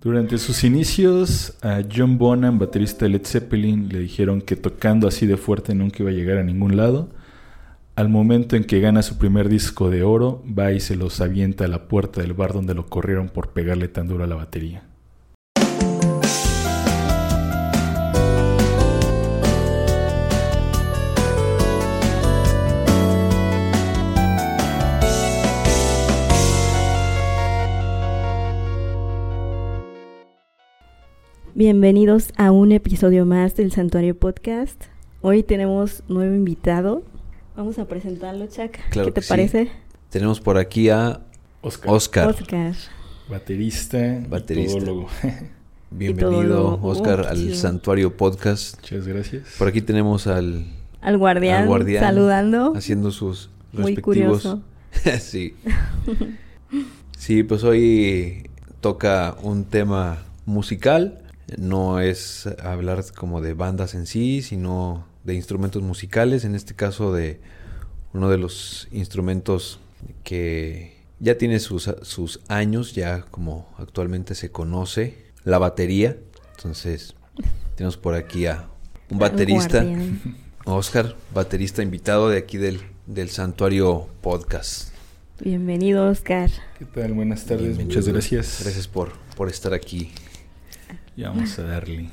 Durante sus inicios, a John Bonham, baterista de Led Zeppelin, le dijeron que tocando así de fuerte nunca iba a llegar a ningún lado. Al momento en que gana su primer disco de oro, va y se los avienta a la puerta del bar donde lo corrieron por pegarle tan duro a la batería. Bienvenidos a un episodio más del Santuario Podcast. Hoy tenemos nuevo invitado. Vamos a presentarlo, Chuck. Claro ¿Qué te que sí. parece? Tenemos por aquí a Oscar, Oscar. Oscar. baterista, Baterista. Bienvenido. Oscar, Oh, al chido. Santuario Podcast. Muchas gracias. Por aquí tenemos al Al guardián, Al guardián. saludando. haciendo sus Muy respectivos. curioso. sí. Sí, pues hoy toca un tema musical. No es hablar como de bandas en sí, sino de instrumentos musicales. En este caso de uno de los instrumentos que ya tiene sus, sus años, ya como actualmente se conoce, la batería. Entonces, tenemos por aquí a un baterista. Oscar, baterista invitado de aquí del, del Santuario Podcast. Bienvenido, Oscar. ¿Qué tal? Buenas tardes. Bienvenido. Muchas gracias. Gracias por, por estar aquí. Ya vamos a darle.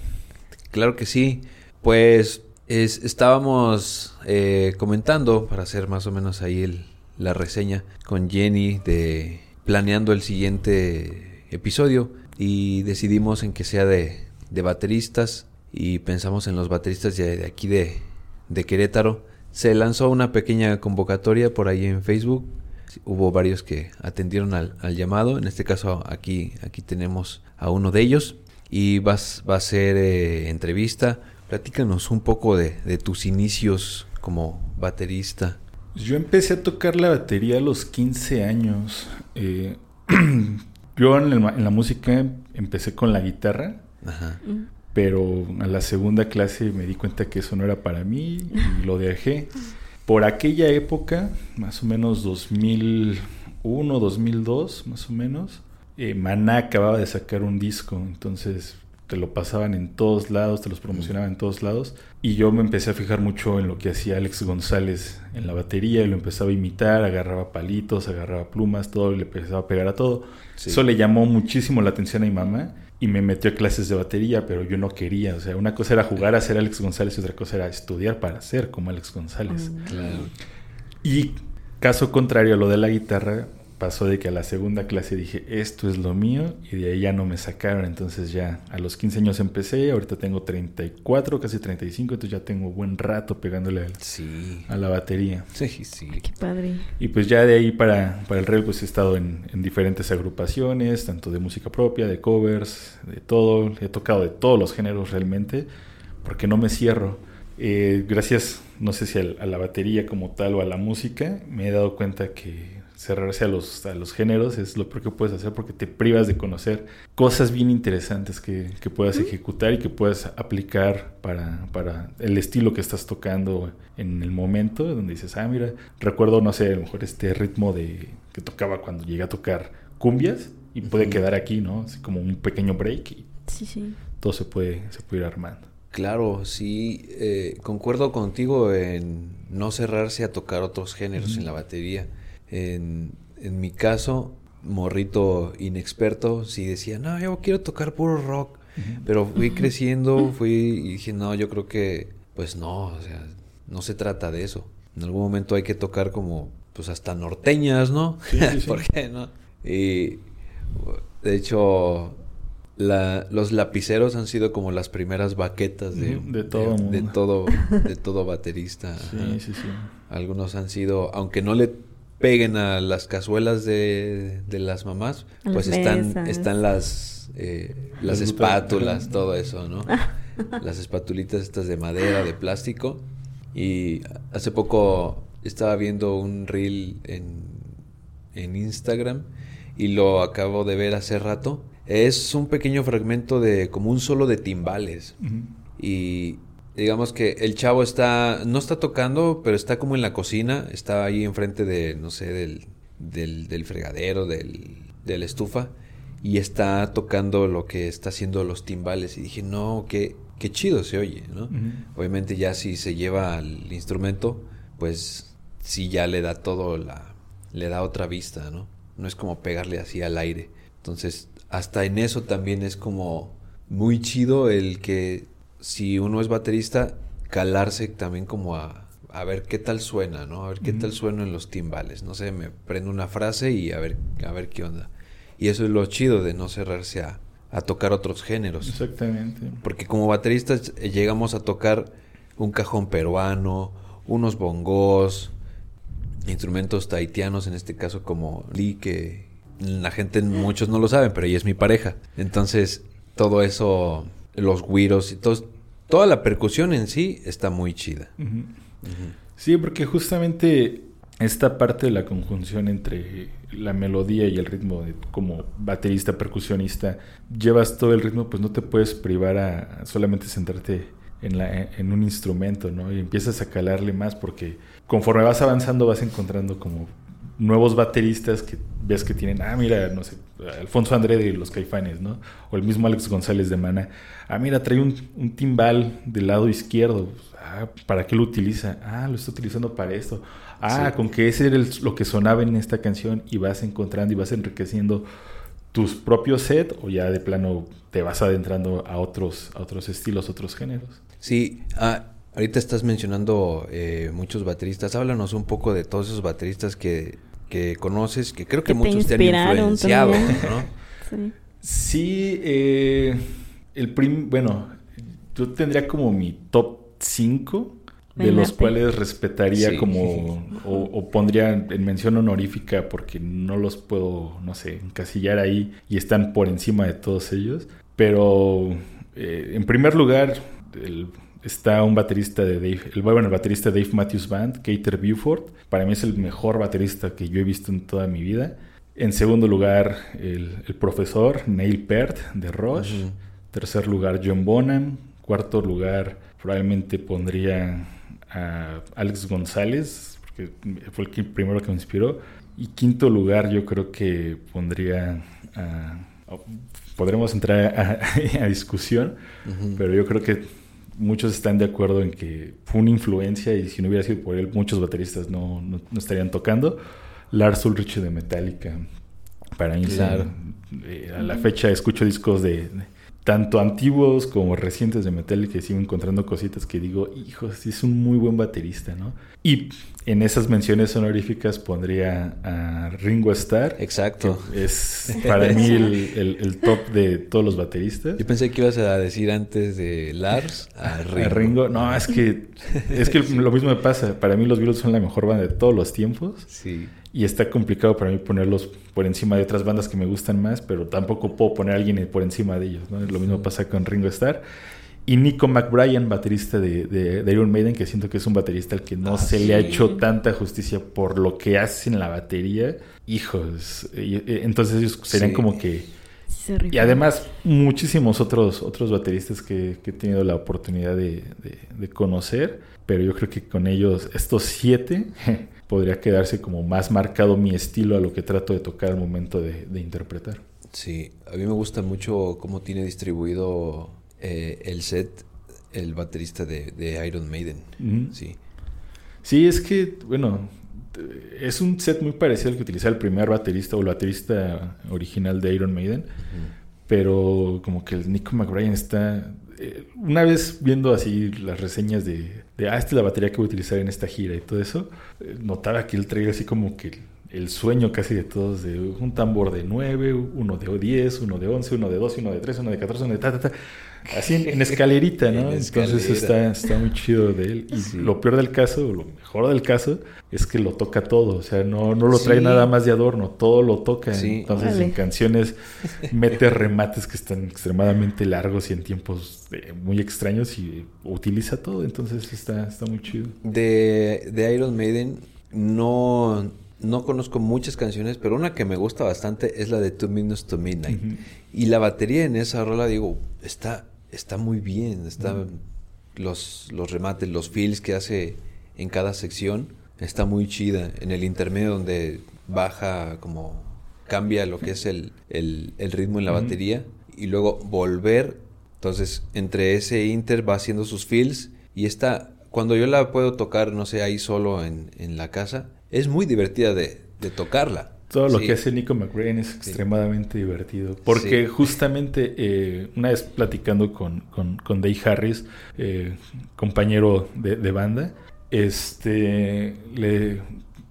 Claro que sí. Pues es- estábamos eh, comentando, para hacer más o menos ahí el- la reseña, con Jenny de planeando el siguiente episodio y decidimos en que sea de, de bateristas y pensamos en los bateristas de, de aquí de, de Querétaro. Se lanzó una pequeña convocatoria por ahí en Facebook. Hubo varios que atendieron al, al llamado. En este caso aquí, aquí tenemos a uno de ellos y vas, va a ser eh, entrevista. Platícanos un poco de, de tus inicios como baterista. Yo empecé a tocar la batería a los 15 años. Eh, yo en, el en la música empecé con la guitarra, Ajá. Pero a la segunda clase me di cuenta que eso no era para mí y lo dejé. Por aquella época, más o menos 2001, 2002, más o menos, eh, Maná acababa de sacar un disco, entonces te lo pasaban en todos lados, te los promocionaban en todos lados. Y yo me empecé a fijar mucho en lo que hacía Alex González en la batería y lo empezaba a imitar, agarraba palitos, agarraba plumas, todo, y le empezaba a pegar a todo. Sí. Eso le llamó muchísimo la atención a mi mamá y me metió a clases de batería, pero yo no quería. O sea, una cosa era jugar a ser Alex González y otra cosa era estudiar para ser como Alex González. Claro. Y caso contrario a lo de la guitarra, pasó de que a la segunda clase dije, esto es lo mío, y de ahí ya no me sacaron. Entonces ya a los 15 años empecé, ahorita tengo 34, casi 35, entonces ya tengo buen rato pegándole al- Sí. a la batería. Sí, sí. Qué padre. Y pues ya de ahí para, para el real pues he estado en, en diferentes agrupaciones, tanto de música propia, de covers, de todo. He tocado de todos los géneros realmente, porque no me cierro. Eh, gracias, no sé si al- a, la batería como tal o a la música, me he dado cuenta que cerrarse a los, a los géneros es lo peor que puedes hacer porque te privas de conocer cosas bien interesantes que, que puedas ejecutar y que puedas aplicar para, para el estilo que estás tocando en el momento, donde dices, ah, mira, recuerdo, no sé, a lo mejor este ritmo de que tocaba cuando llegué a tocar cumbias y puede quedar aquí, ¿no? Así como un pequeño break y Sí, sí. todo se puede, se puede ir armando. Claro, sí. eh, concuerdo contigo en no cerrarse a tocar otros géneros en la batería. En, en mi caso, morrito inexperto, sí decía, no, yo quiero tocar puro rock. Pero fui creciendo, fui y dije, no, yo creo que, pues no, o sea, no se trata de eso. En algún momento hay que tocar como, pues hasta norteñas, ¿no? Sí, sí, sí. ¿Por qué no? Y de hecho, la- los lapiceros han sido como las primeras baquetas de, de todo de, mundo. todo, de todo baterista. Sí, sí, sí. Algunos han sido, aunque no le peguen a las cazuelas de, de las mamás, pues las están, mesas. están las, eh, las Las espátulas, todo eso, ¿no? las espatulitas estas de madera, de plástico. Y hace poco estaba viendo un reel en, en Instagram y lo acabo de ver hace rato. Es un pequeño fragmento de como un solo de timbales. Y digamos que el chavo está, no está tocando, pero está como en la cocina, está ahí enfrente de, no sé, del, del, del fregadero, del, de la estufa. y está tocando lo que está haciendo los timbales. Y dije, no, qué, qué chido se oye, ¿no? Obviamente ya si se lleva al instrumento, pues sí ya le da todo la... le da otra vista, ¿no? No es como pegarle así al aire. Entonces, hasta en eso también es como muy chido el que si uno es baterista, calarse también como a, a ver qué tal suena, ¿no? A ver qué tal suena en los timbales. No sé, me prendo una frase y a ver, a ver qué onda. Y eso es lo chido de no cerrarse a, a tocar otros géneros. Exactamente. Porque como bateristas eh, llegamos a tocar un cajón peruano, unos bongos, instrumentos taitianos, en este caso como Lee, que la gente, muchos no lo saben, pero ella es mi pareja. Entonces, todo eso, los güiros y todo, toda la percusión en sí está muy chida. Sí, porque justamente esta parte de la conjunción entre la melodía y el ritmo, como baterista, percusionista, llevas todo el ritmo, pues no te puedes privar a solamente centrarte en, la, en un instrumento, ¿no? Y empiezas a calarle más porque conforme vas avanzando vas encontrando como nuevos bateristas que ves que tienen, ah, mira, no sé, Alfonso André de los Caifanes, ¿no? O el mismo Alex González de Mana. Ah, mira, trae un, un timbal del lado izquierdo. Ah, ¿para qué lo utiliza? Ah, lo está utilizando para esto. Ah, con que ese era lo que sonaba en esta canción y vas encontrando y vas enriqueciendo tus propios set o ya de plano te vas adentrando a otros, a otros estilos, otros géneros. Sí, ah, ahorita estás mencionando eh, muchos bateristas. Háblanos un poco de todos esos bateristas que, que conoces, que creo que, muchos te, han influenciado, ¿no? sí, eh, el prim bueno, yo tendría como mi top 5 de los cuales respetaría como o, pondría en mención honorífica porque no los puedo, no sé, encasillar ahí y están por encima de todos ellos. Pero eh, en primer lugar está un baterista de Dave, el, bueno, el baterista Dave Matthews Band, Cater Buford. Para mí es el mejor baterista que yo he visto en toda mi vida. En segundo lugar, el, profesor Neil Peart de Rush. Tercer lugar, John Bonham. Cuarto lugar, probablemente pondría a Alex González, porque fue el primero que me inspiró. Y quinto lugar, yo creo que pondría a. podremos entrar a, discusión, pero yo creo que muchos están de acuerdo en que fue una influencia y si no hubiera sido por él, muchos bateristas no, no, estarían tocando. Lars Ulrich de Metallica. Para mí, eh, a la fecha escucho discos de tanto antiguos como recientes de Metallica, sigo encontrando cositas que digo, hijo, sí es un muy buen baterista, ¿no? Y en esas menciones honoríficas pondría a Ringo Starr. Exacto. es para mí el, top de todos los bateristas. Yo pensé que ibas a decir antes de Lars a Ringo. No, es que, es que lo mismo me pasa. Para mí los Beatles son la mejor banda de todos los tiempos. Sí. Y está complicado para mí ponerlos por encima de otras bandas que me gustan más, pero tampoco puedo poner a alguien por encima de ellos. ¿no? Lo mismo pasa con Ringo Starr. Y Nico McBrien, baterista de, de, Iron Maiden, que siento que es un baterista al que no ah, se le ha hecho tanta justicia por lo que hace en la batería. Hijos, entonces ellos serían como que... y además muchísimos otros, otros bateristas que, he tenido la oportunidad de, de, conocer, pero yo creo que con ellos, estos siete, podría quedarse como más marcado mi estilo a lo que trato de tocar al momento de, interpretar. Sí, a mí me gusta mucho cómo tiene distribuido eh, el set el baterista de, Iron Maiden. Sí. Sí, es que, bueno, es un set muy parecido al que utilizaba el primer baterista o el baterista original de Iron Maiden. Pero como que el Nico McBrien está. Eh, una vez viendo así las reseñas de, de, ah, esta es la batería que voy a utilizar en esta gira y todo eso, eh, notaba que él traía así como que el sueño casi de todos de un tambor de 9, uno de 10, uno de 11, uno de 12, uno de 13, uno de 14, uno de ta, ta, ta. Así en, escalerita, ¿no? Entonces está, está muy chido de él. Y lo peor del caso, lo mejor del caso, es que lo toca todo. O sea, no, no lo trae nada más de adorno, todo lo toca. Entonces en canciones mete remates que están extremadamente largos y en tiempos muy extraños y utiliza todo. Entonces está, está muy chido. De, de Iron Maiden no no conozco muchas canciones, pero una que me gusta bastante es la de Two Minutes to Midnight. Y la batería en esa rola, digo, está, está muy bien. Está, los, los remates, los fills que hace en cada sección, está muy chida. En el intermedio donde baja como cambia lo que es el, el, el ritmo en la Ujú. batería y luego volver. Entonces, entre ese inter va haciendo sus fills y esta, cuando yo la puedo tocar, no sé, ahí solo en, en la casa, es muy divertida de, de tocarla. Todo lo Sí. que hace Nico McBrain es extremadamente divertido. Porque Sí. justamente eh, una vez platicando con, con, con Dave Harris, eh, compañero de, de banda, este le,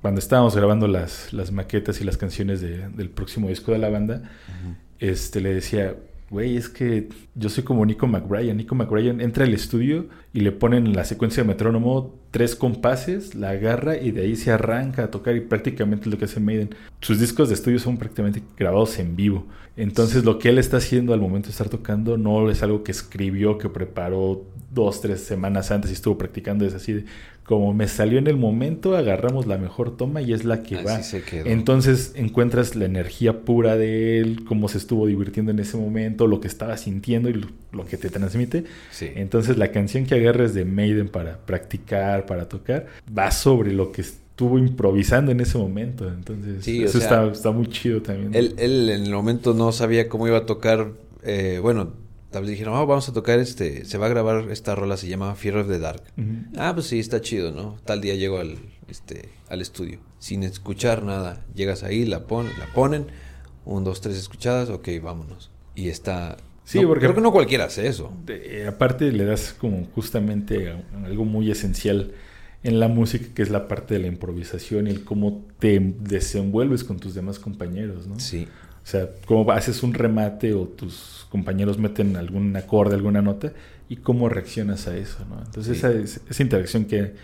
cuando estábamos grabando las, las maquetas y las canciones de- del próximo disco de la banda, este le decía, güey, es que yo soy como Nico McBrien. Nico McBrien entra al estudio y le ponen en la secuencia de metrónomo tres compases, la agarra y de ahí se arranca a tocar y prácticamente es lo que hace Maiden. Sus discos de estudio son prácticamente grabados en vivo. Entonces lo que él está haciendo al momento de estar tocando no es algo que escribió, que preparó dos, tres semanas antes y estuvo practicando. Es así de, como me salió en el momento, agarramos la mejor toma y es la que Así va. se quedó. Entonces encuentras la energía pura de él, cómo se estuvo divirtiendo en ese momento, lo que estaba sintiendo y lo, lo que te transmite. Sí. Entonces la canción que agarres de Maiden para practicar, para tocar, va sobre lo que estuvo improvisando en ese momento. Entonces Sí, eso sea, está, está muy chido también. Él, él en el momento no sabía cómo iba a tocar. eh, bueno, tal vez dijeron, "Ah, vamos a tocar este. Se va a grabar esta rola, se llama Fear of the Dark. Ah, pues sí, está chido, ¿no? Tal día llego al, este, al estudio. Sin escuchar nada. Llegas ahí, la, pon, la ponen. Un, dos, tres escuchadas. Ok, vámonos. Y está... Sí, no, porque- Creo que no cualquiera hace eso. De- eh, aparte le das como justamente a- algo muy esencial en la música que es la parte de la improvisación y el cómo te desenvuelves con tus demás compañeros, ¿no? Sí. O sea, cómo haces un remate o tus compañeros meten algún acorde, alguna nota y cómo reaccionas a eso, ¿no? Entonces Sí. esa, es- esa interacción que,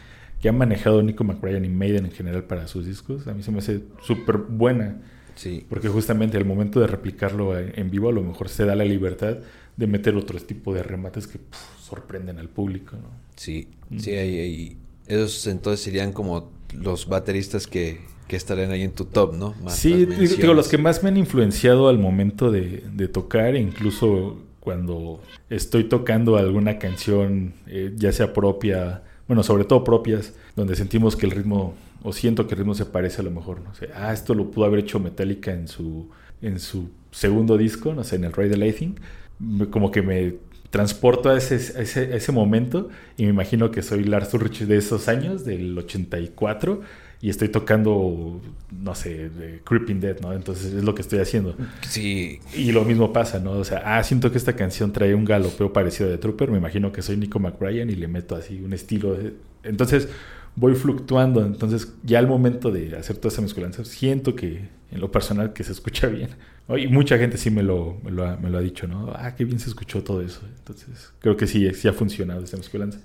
que ha manejado Nico McBrien y Maiden en general para sus discos, a mí se me hace súper buena. Sí. Porque justamente al momento de replicarlo en en vivo, a lo mejor se da la libertad de meter otro tipo de remates que puf, sorprenden al público, ¿no? Sí. Mm. Sí, ahí, ahí- Esos entonces serían como los bateristas que, que estarían ahí en tu top, ¿no? Más sí, digo, los que más me han influenciado al momento de, de tocar, incluso cuando estoy tocando alguna canción, eh, ya sea propia, bueno, sobre todo propias, donde sentimos que el ritmo, o siento que el ritmo se parece a lo mejor, no sé, ah, esto lo pudo haber hecho Metallica en su, en su segundo disco, no sé, en el Ride the Lightning, me- como que me transporto a ese, a ese, a ese momento y me imagino que soy Lars Ulrich de esos años, del 84, y estoy tocando, no sé, de Creeping Dead, ¿no? Entonces es lo que estoy haciendo. Sí. Y lo mismo pasa, ¿no? O sea, ah, siento que esta canción trae un galopeo parecido de Trooper, me imagino que soy Nico McBrien y le meto así un estilo. de- Entonces voy fluctuando, entonces ya al momento de hacer toda esa mezcolanza, siento que en lo personal que se escucha bien. ¿no? Y mucha gente sí me lo, me lo, ha, me lo ha dicho, ¿no? Ah, qué bien se escuchó todo eso. Entonces creo que sí, sí ha funcionado esta mezcolanza.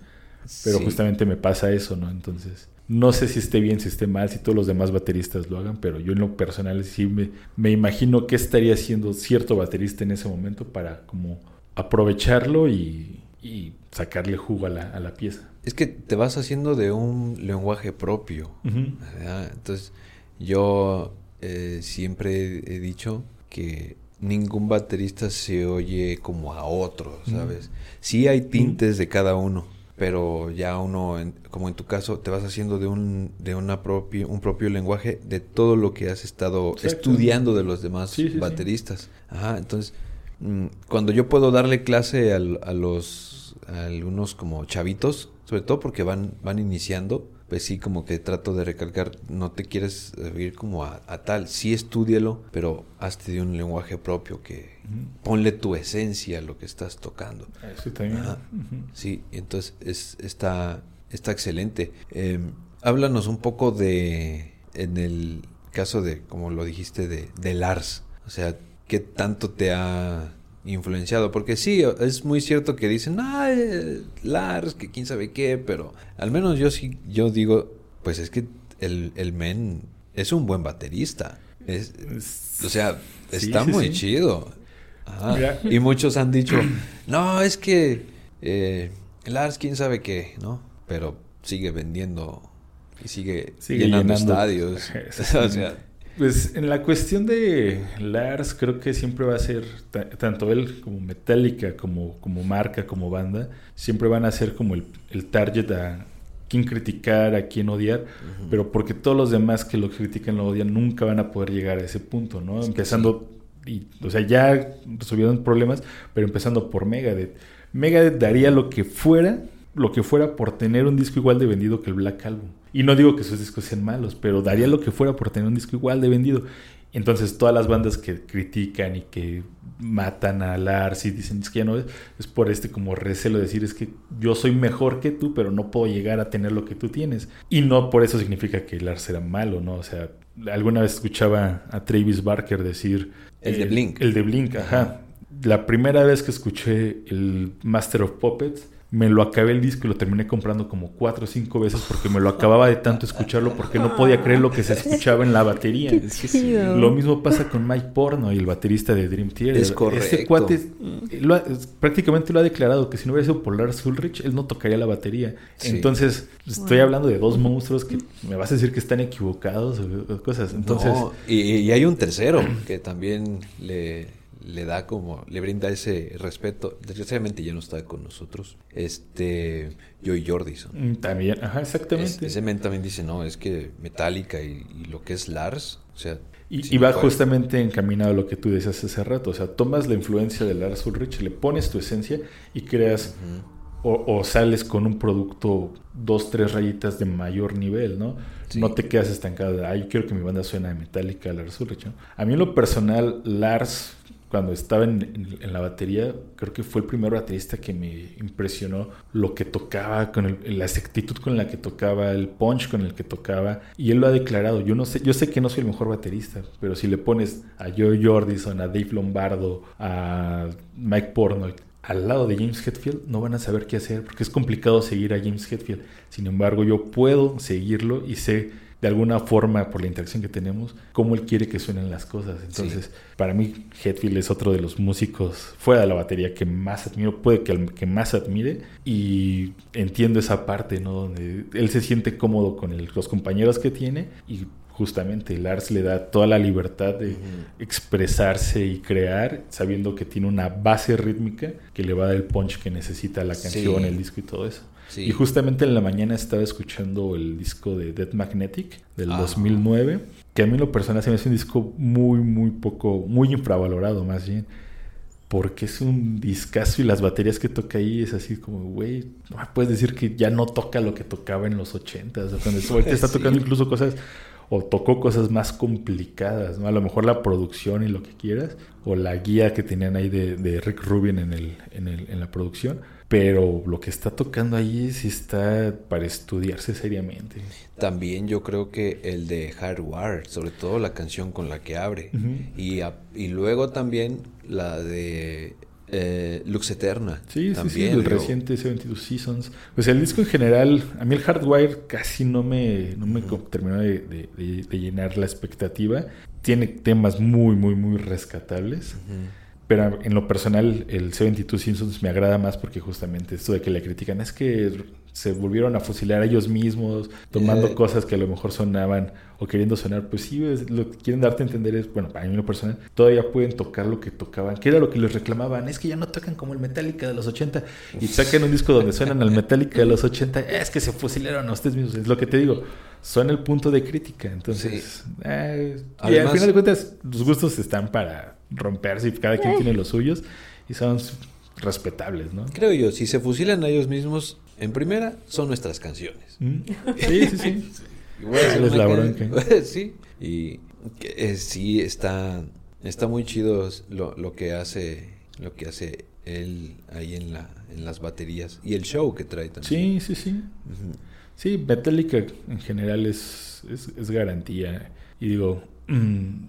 Pero Sí. justamente me pasa eso, ¿no? Entonces, no sé si esté bien, si esté mal, si todos los demás bateristas lo hagan, pero yo en lo personal sí me, me imagino qué estaría haciendo cierto baterista en ese momento para como aprovecharlo y, y sacarle jugo a la, a la pieza. Es que te vas haciendo de un lenguaje propio. Entonces, yo eh, siempre he dicho que ningún baterista se oye como a otro, ¿sabes? Sí hay tintes de cada uno, pero ya uno, en- como en tu caso, te vas haciendo de un de una propio, un propio lenguaje de todo lo que has estado Exacto. estudiando de los demás Sí, sí, sí. bateristas. Ajá, entonces, mm, cuando yo puedo darle clase al- a, los a algunos como chavitos, sobre todo porque van van iniciando, pues sí, como que trato de recalcar, no te quieres ir como a, a tal, sí estúdialo, pero hazte de un lenguaje propio que. Ponle tu esencia a lo que estás tocando. Eso también. Ajá. Sí, entonces es, está, está excelente. Eh, háblanos un poco de, en el caso de, como lo dijiste, de, de Lars. O sea, ¿qué tanto te ha influenciado? Porque sí, es muy cierto que dicen, ah, eh, Lars, que quién sabe qué, pero al menos yo sí, yo digo, pues es que el, el men es un buen baterista. Es, o sea, está sí, muy sí. chido. Ajá. Y muchos han dicho, no, es que eh, Lars, quién sabe qué, ¿no? Pero sigue vendiendo y sigue, Sigue llenando, llenando. estadios. o sea, Pues en la cuestión de Lars, creo que siempre va a ser, ta- tanto él como Metallica, como, como marca, como banda, siempre van a ser como el, el target a quién criticar, a quién odiar, pero porque todos los demás que lo critican, lo odian, nunca van a poder llegar a ese punto, ¿no? Empezando, y, o sea, ya resolvieron problemas, pero empezando por Megadeth. Megadeth daría lo que fuera, lo que fuera por tener un disco igual de vendido que el Black Album. Y no digo que sus discos sean malos, pero daría lo que fuera por tener un disco igual de vendido. Entonces, todas las bandas que critican y que matan a Lars y dicen es que ya no es, es por este como recelo de decir es que yo soy mejor que tú, pero no puedo llegar a tener lo que tú tienes. Y no por eso significa que Lars era malo, ¿no? O sea, alguna vez escuchaba a Travis Barker decir... El de Blink. El de Blink, ajá. La primera vez que escuché el Master of Puppets, me lo acabé el disco y lo terminé comprando como cuatro o cinco veces porque me lo acababa de tanto escucharlo porque no podía creer lo que se escuchaba en la batería. Lo mismo pasa con Mike Porno y el baterista de Dream Theater. Es correcto. Este cuate lo ha- prácticamente lo ha declarado que si no hubiera sido por Lars Ulrich, él no tocaría la batería. Sí. Entonces, estoy hablando de dos monstruos que me vas a decir que están equivocados o, o cosas. Entonces, No, y, y hay un tercero que también le, le da como, le brinda ese respeto. Desgraciadamente ya no está con nosotros. Este, Joey Jordison. mm, también, ajá, Es- exactamente. ese men también dice, no, es que Metallica y, y lo que es Lars, o sea... Y, va justamente encaminado a lo que tú decías hace rato. O sea, tomas la influencia de Lars Ulrich, le pones tu esencia y creas o, o sales con un producto dos, tres rayitas de mayor nivel, ¿no? Sí. No te quedas estancado de, ay, yo quiero que mi banda suene a Metallica, Lars Ulrich, ¿no? A mí en lo personal, Lars, cuando estaba en, en- en la batería, creo que fue el primer baterista que me impresionó lo que tocaba, con el- la exactitud con la que tocaba, el punch con el que tocaba, y él lo ha declarado. Yo no sé, yo sé que no soy el mejor baterista, pero si le pones a Joe Jordison, a Dave Lombardo, a Mike Portnoy, al lado de James Hetfield no van a saber qué hacer porque es complicado seguir a James Hetfield. Sin embargo, yo puedo seguirlo y sé de alguna forma por la interacción que tenemos cómo él quiere que suenen las cosas. Entonces, para mí Hetfield es otro de los músicos fuera de la batería que más admiro, puede que el que más admire y entiendo esa parte, ¿no? Donde él se siente cómodo con el- los compañeros que tiene y justamente Lars le da toda la libertad de expresarse y crear, sabiendo que tiene una base rítmica que le va a dar el punch que necesita la canción, Sí. el disco y todo eso. Sí. Y justamente en la mañana estaba escuchando el disco de Dead Magnetic del Ah. 2009, que a mí en lo personal se me hace un disco muy, muy poco, muy infravalorado más bien. Porque es un discazo y las baterías que toca ahí es así como, güey, no me puedes decir que ya no toca lo que tocaba en los 80 o cuando ahorita está Sí. tocando incluso cosas o tocó cosas más complicadas, ¿no? A lo mejor la producción y lo que quieras, o la guía que tenían ahí de, de Rick Rubin en, el, en, el, en la producción, pero lo que está tocando ahí sí está para estudiarse seriamente. También yo creo que el de Hardware, sobre todo la canción con la que abre. Y, a- y luego también la de eh, Lux Eterna. Sí, sí, sí, el digo, reciente 72 Seasons. Pues el disco en general, a mí el Hardwire casi no me, no me terminó de, de- de- de llenar la expectativa. Tiene temas muy, muy, muy rescatables. ujú. Pero en lo personal, el 72 Simpsons me agrada más porque justamente esto de que le critican es que se volvieron a fusilar a ellos mismos, tomando Eh. cosas que a lo mejor sonaban o queriendo sonar. Pues sí, es- lo que quieren darte a entender es, bueno, para mí en lo personal, todavía pueden tocar lo que tocaban, que era lo que les reclamaban. Es que ya no tocan como el Metallica de los 80 y sacan un disco donde suenan al Metallica de los 80. Es que se fusilaron a ustedes mismos. Es lo que te digo. Son el punto de crítica. Entonces, eh, y al final de cuentas, los gustos están para romperse y cada quien tiene los suyos y son respetables, ¿no? Creo yo, si se fusilan a ellos mismos, en primera, son nuestras canciones. Mm. Sí, sí, sí. ¿Cuál es la bronca? sí. Y eh, sí, está, está muy chido lo, lo que hace, lo que hace él ahí en la, en las baterías. Y el show que trae también. Sí, sí, sí. Ujú. Sí, Metallica en general es, es, es garantía. Y digo, mm,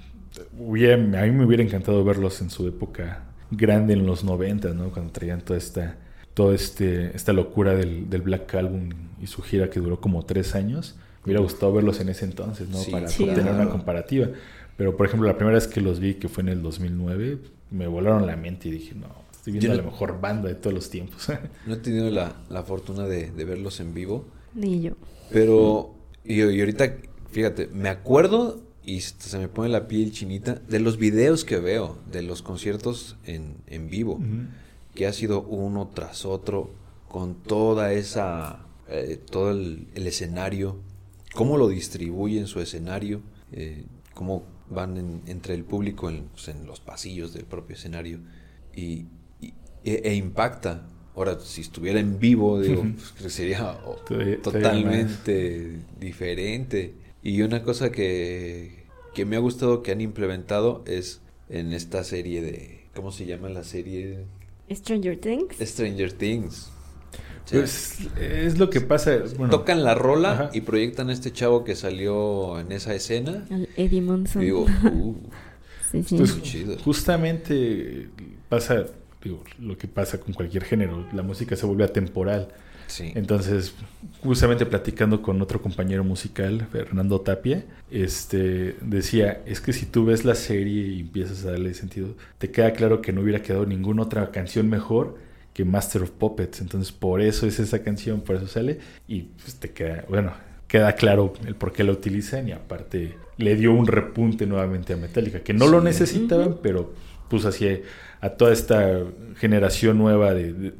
hubiera- a mí me hubiera encantado verlos en su época grande en los 90, ¿no? Cuando traían toda esta, toda este, esta locura del, del Black Album y su gira que duró como tres años. Me hubiera gustado verlos en ese entonces, ¿no? Sí, Para sí. tener una comparativa. Pero, por ejemplo, la primera vez que los vi, que fue en el 2009, me volaron la mente y dije, no, estoy viendo no- la mejor banda de todos los tiempos. No he tenido la, la fortuna de, de verlos en vivo. Ni yo. Pero, y, y ahorita, fíjate, me acuerdo y se me pone la piel chinita de los videos que veo de los conciertos en, en vivo, que ha sido uno tras otro con toda esa eh, todo el, el escenario, cómo lo distribuye en su escenario, eh, cómo van en- entre el público en, pues, en los pasillos del propio escenario y, y- e, e impacta. Ahora, si estuviera en vivo, digo, pues, sería totalmente diferente. Y una cosa que, que me ha gustado que han implementado es en esta serie de... ¿Cómo se llama la serie? Stranger Things. Stranger Things. O sea, Pues es lo que pasa. Bueno, tocan la rola Ajá. y proyectan a este chavo que salió en esa escena. Al Eddie Monson. Y digo, uh, sí, sí. Pues, chido. justamente pasa, digo, lo que pasa con cualquier género, la música se vuelve atemporal. Sí. Entonces, justamente platicando con otro compañero musical, Fernando Tapia, este decía, es que si tú ves la serie y empiezas a darle sentido, te queda claro que no hubiera quedado ninguna otra canción mejor que Master of Puppets. Entonces, por eso es esa canción, por eso sale y pues, te queda, bueno, queda claro el por qué la utilizan y aparte le dio un repunte nuevamente a Metallica, que no lo necesitaban, pero puso así a toda esta generación nueva de,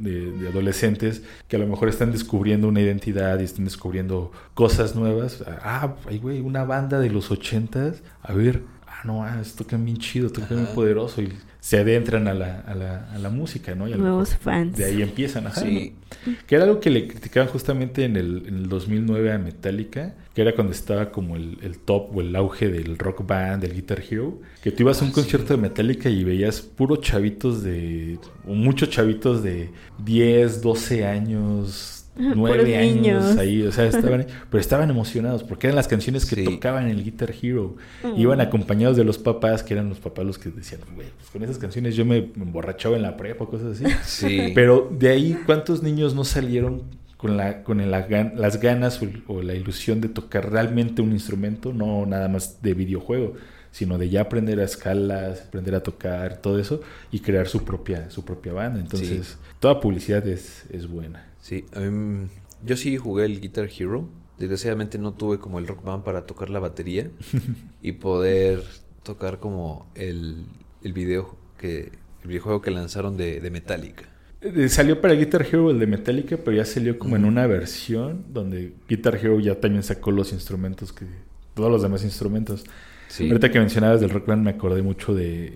adolescentes que a lo mejor están descubriendo una identidad y están descubriendo cosas nuevas. Ah, ay, güey, una banda de los ochentas. A ver, ah, no, ah, tocan bien chido, tocan bien Ajá. poderoso y se adentran a la, a la, a la música, ¿no? Y a Nuevos mejor fans. De ahí empiezan, ajá. Sí. ¿no? Que era algo que le criticaban justamente en el, en el 2009 a Metallica, que era cuando estaba como el, el top o el auge del rock band, del Guitar Hero, que tú ibas a un Ah, concierto sí. de Metallica y veías puro chavitos de, o muchos chavitos de 10, 12 años, 9 años niños. ahí, o sea, estaban, pero estaban emocionados porque eran las canciones que Sí. tocaban en el Guitar Hero. Mm. Iban acompañados de los papás, que eran los papás los que decían, güey, pues con esas canciones yo me emborrachaba en la prepa, cosas así. Sí. Pero de ahí, ¿cuántos niños no salieron con, la, con el- la las ganas o la ilusión de tocar realmente un instrumento? No nada más de videojuego, sino de ya aprender a escalas, aprender a tocar, todo eso, y crear su propia, su propia banda. Entonces, toda publicidad es, es buena. Sí, mí- yo sí jugué el Guitar Hero. Desgraciadamente no tuve como el rock band para tocar la batería y poder tocar como el, el video que el videojuego que lanzaron de, de Metallica. Eh, Salió para Guitar Hero el de Metallica, pero ya salió como en una versión donde Guitar Hero ya también sacó los instrumentos que todos los demás instrumentos. Sí. Ahorita que mencionabas del Rock Band me acordé mucho de,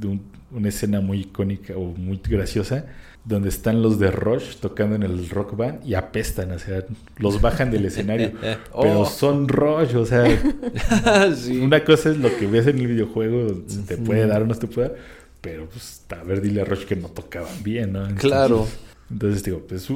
de un- una escena muy icónica o muy graciosa donde están los de Rush tocando en el Rock Band y apestan, o sea, los bajan del escenario. Oh. Pero son Rush, o sea, Sí. una cosa es lo que ves en el videojuego, se te puede dar o no se te puede dar, pero pues a ver, dile a Rush que no tocaban bien, ¿no? Entonces- Claro. Entonces digo, pues,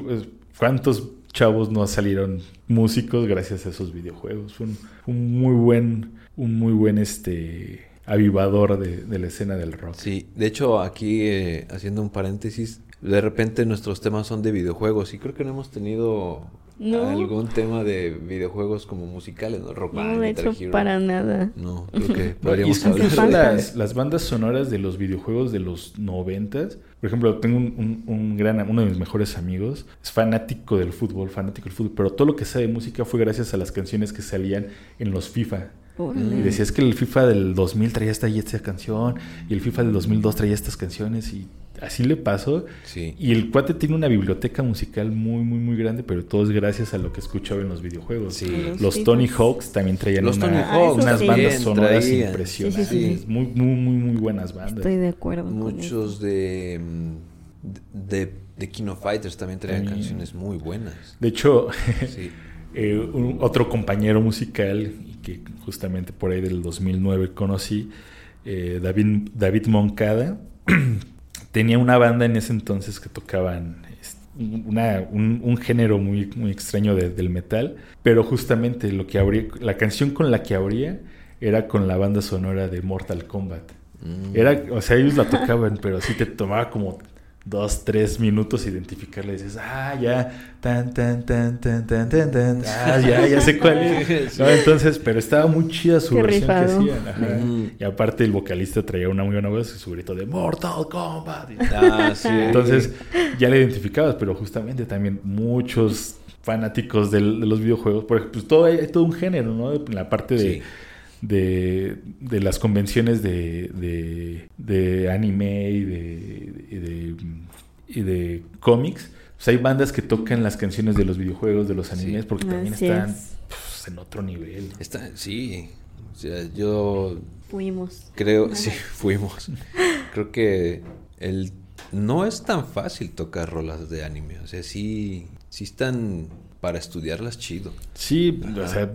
¿cuántos chavos no salieron músicos gracias a esos videojuegos? Fue un, un muy buen, un muy buen este avivador de, de la escena del rock. Sí, de hecho aquí eh, haciendo un paréntesis, de repente nuestros temas son de videojuegos y creo que no hemos tenido No. algún tema de videojuegos como musicales, ¿no? Rock Band, No, de Guitar hecho, Hero. para nada. No, creo que podríamos hablar las, las bandas sonoras de los videojuegos de los noventas, por ejemplo, tengo un, un- un gran, uno de mis mejores amigos, es fanático del fútbol, fanático del fútbol, pero todo lo que sabe de música fue gracias a las canciones que salían en los FIFA. Órale. Y decía, es que el FIFA del 2000 traía esta y esta canción, y el FIFA del 2002 traía estas canciones, y así le pasó. Sí. Y el cuate tiene una biblioteca musical muy, muy, muy grande, pero todo es gracias a lo que escuchaba en los videojuegos. Sí. Los. Tony Hawks también traían Los una- Tony Hawks unas sí. bandas sonoras traían. impresionantes. Sí, sí, sí. Muy, muy, muy, muy buenas bandas. Estoy de acuerdo Muchos de, mm, de, de Kino Fighters también traían También. canciones muy buenas. De hecho, Sí. Eh, un- otro compañero musical que justamente por ahí del 2009 conocí, eh, David, David Moncada, tenía una banda en ese entonces que tocaban una- un, un género muy, muy extraño de- del metal, pero justamente lo que abría, la canción con la que abría era con la banda sonora de Mortal Kombat. Mm. Era, o sea, ellos la tocaban, pero sí te tomaba como dos, tres minutos identificarla y dices, ah, ya, tan, tan, tan, tan, tan, tan, tan, ah, ya, ya sé cuál es. No, entonces, pero estaba muy chida su Qué versión rifado. que hacían. ajá. Y aparte el vocalista traía una muy buena voz y su grito de Mortal Kombat. Y- Ah, sí. Entonces, ya la identificabas, pero justamente también muchos fanáticos de los videojuegos, por ejemplo, pues todo, hay, hay todo un género, ¿no? En la parte de, Sí. De, de las convenciones de, de, de anime y de, y de, y de cómics, pues hay bandas que tocan las canciones de los videojuegos, de los animes, porque también Así están es. pues, en otro nivel. Está, sí. O sea, yo Fuimos. creo, sí, fuimos. Creo que el no es tan fácil tocar rolas de anime. O sea, sí, sí están para estudiarlas chido. Sí, o sea,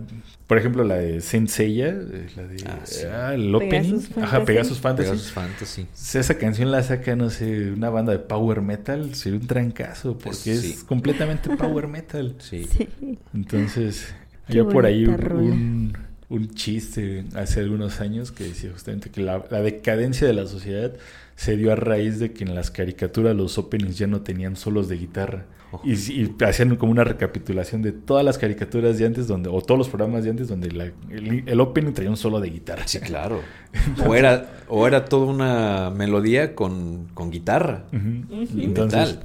por ejemplo, la de Saint Seiya, eh, la de Ah, sí. ah, el opening, Pegasus ajá. Pegasus Fantasy. Pegasus Fantasy. Si esa canción la saca, no sé, una banda de power metal, sería un trancazo, porque Sí. es completamente power metal. Sí. Sí. Entonces, Qué había por ahí rola. un, un chiste hace algunos años que decía justamente que la, la decadencia de la sociedad se dio a raíz de que en las caricaturas los openings ya no tenían solos de guitarra. Y, y hacían como una recapitulación de todas las caricaturas de antes, donde o todos los programas de antes, donde la- el, el opening traía un solo de guitarra. Sí, claro. O era, o era toda una melodía con, con guitarra. Ujú. Entonces,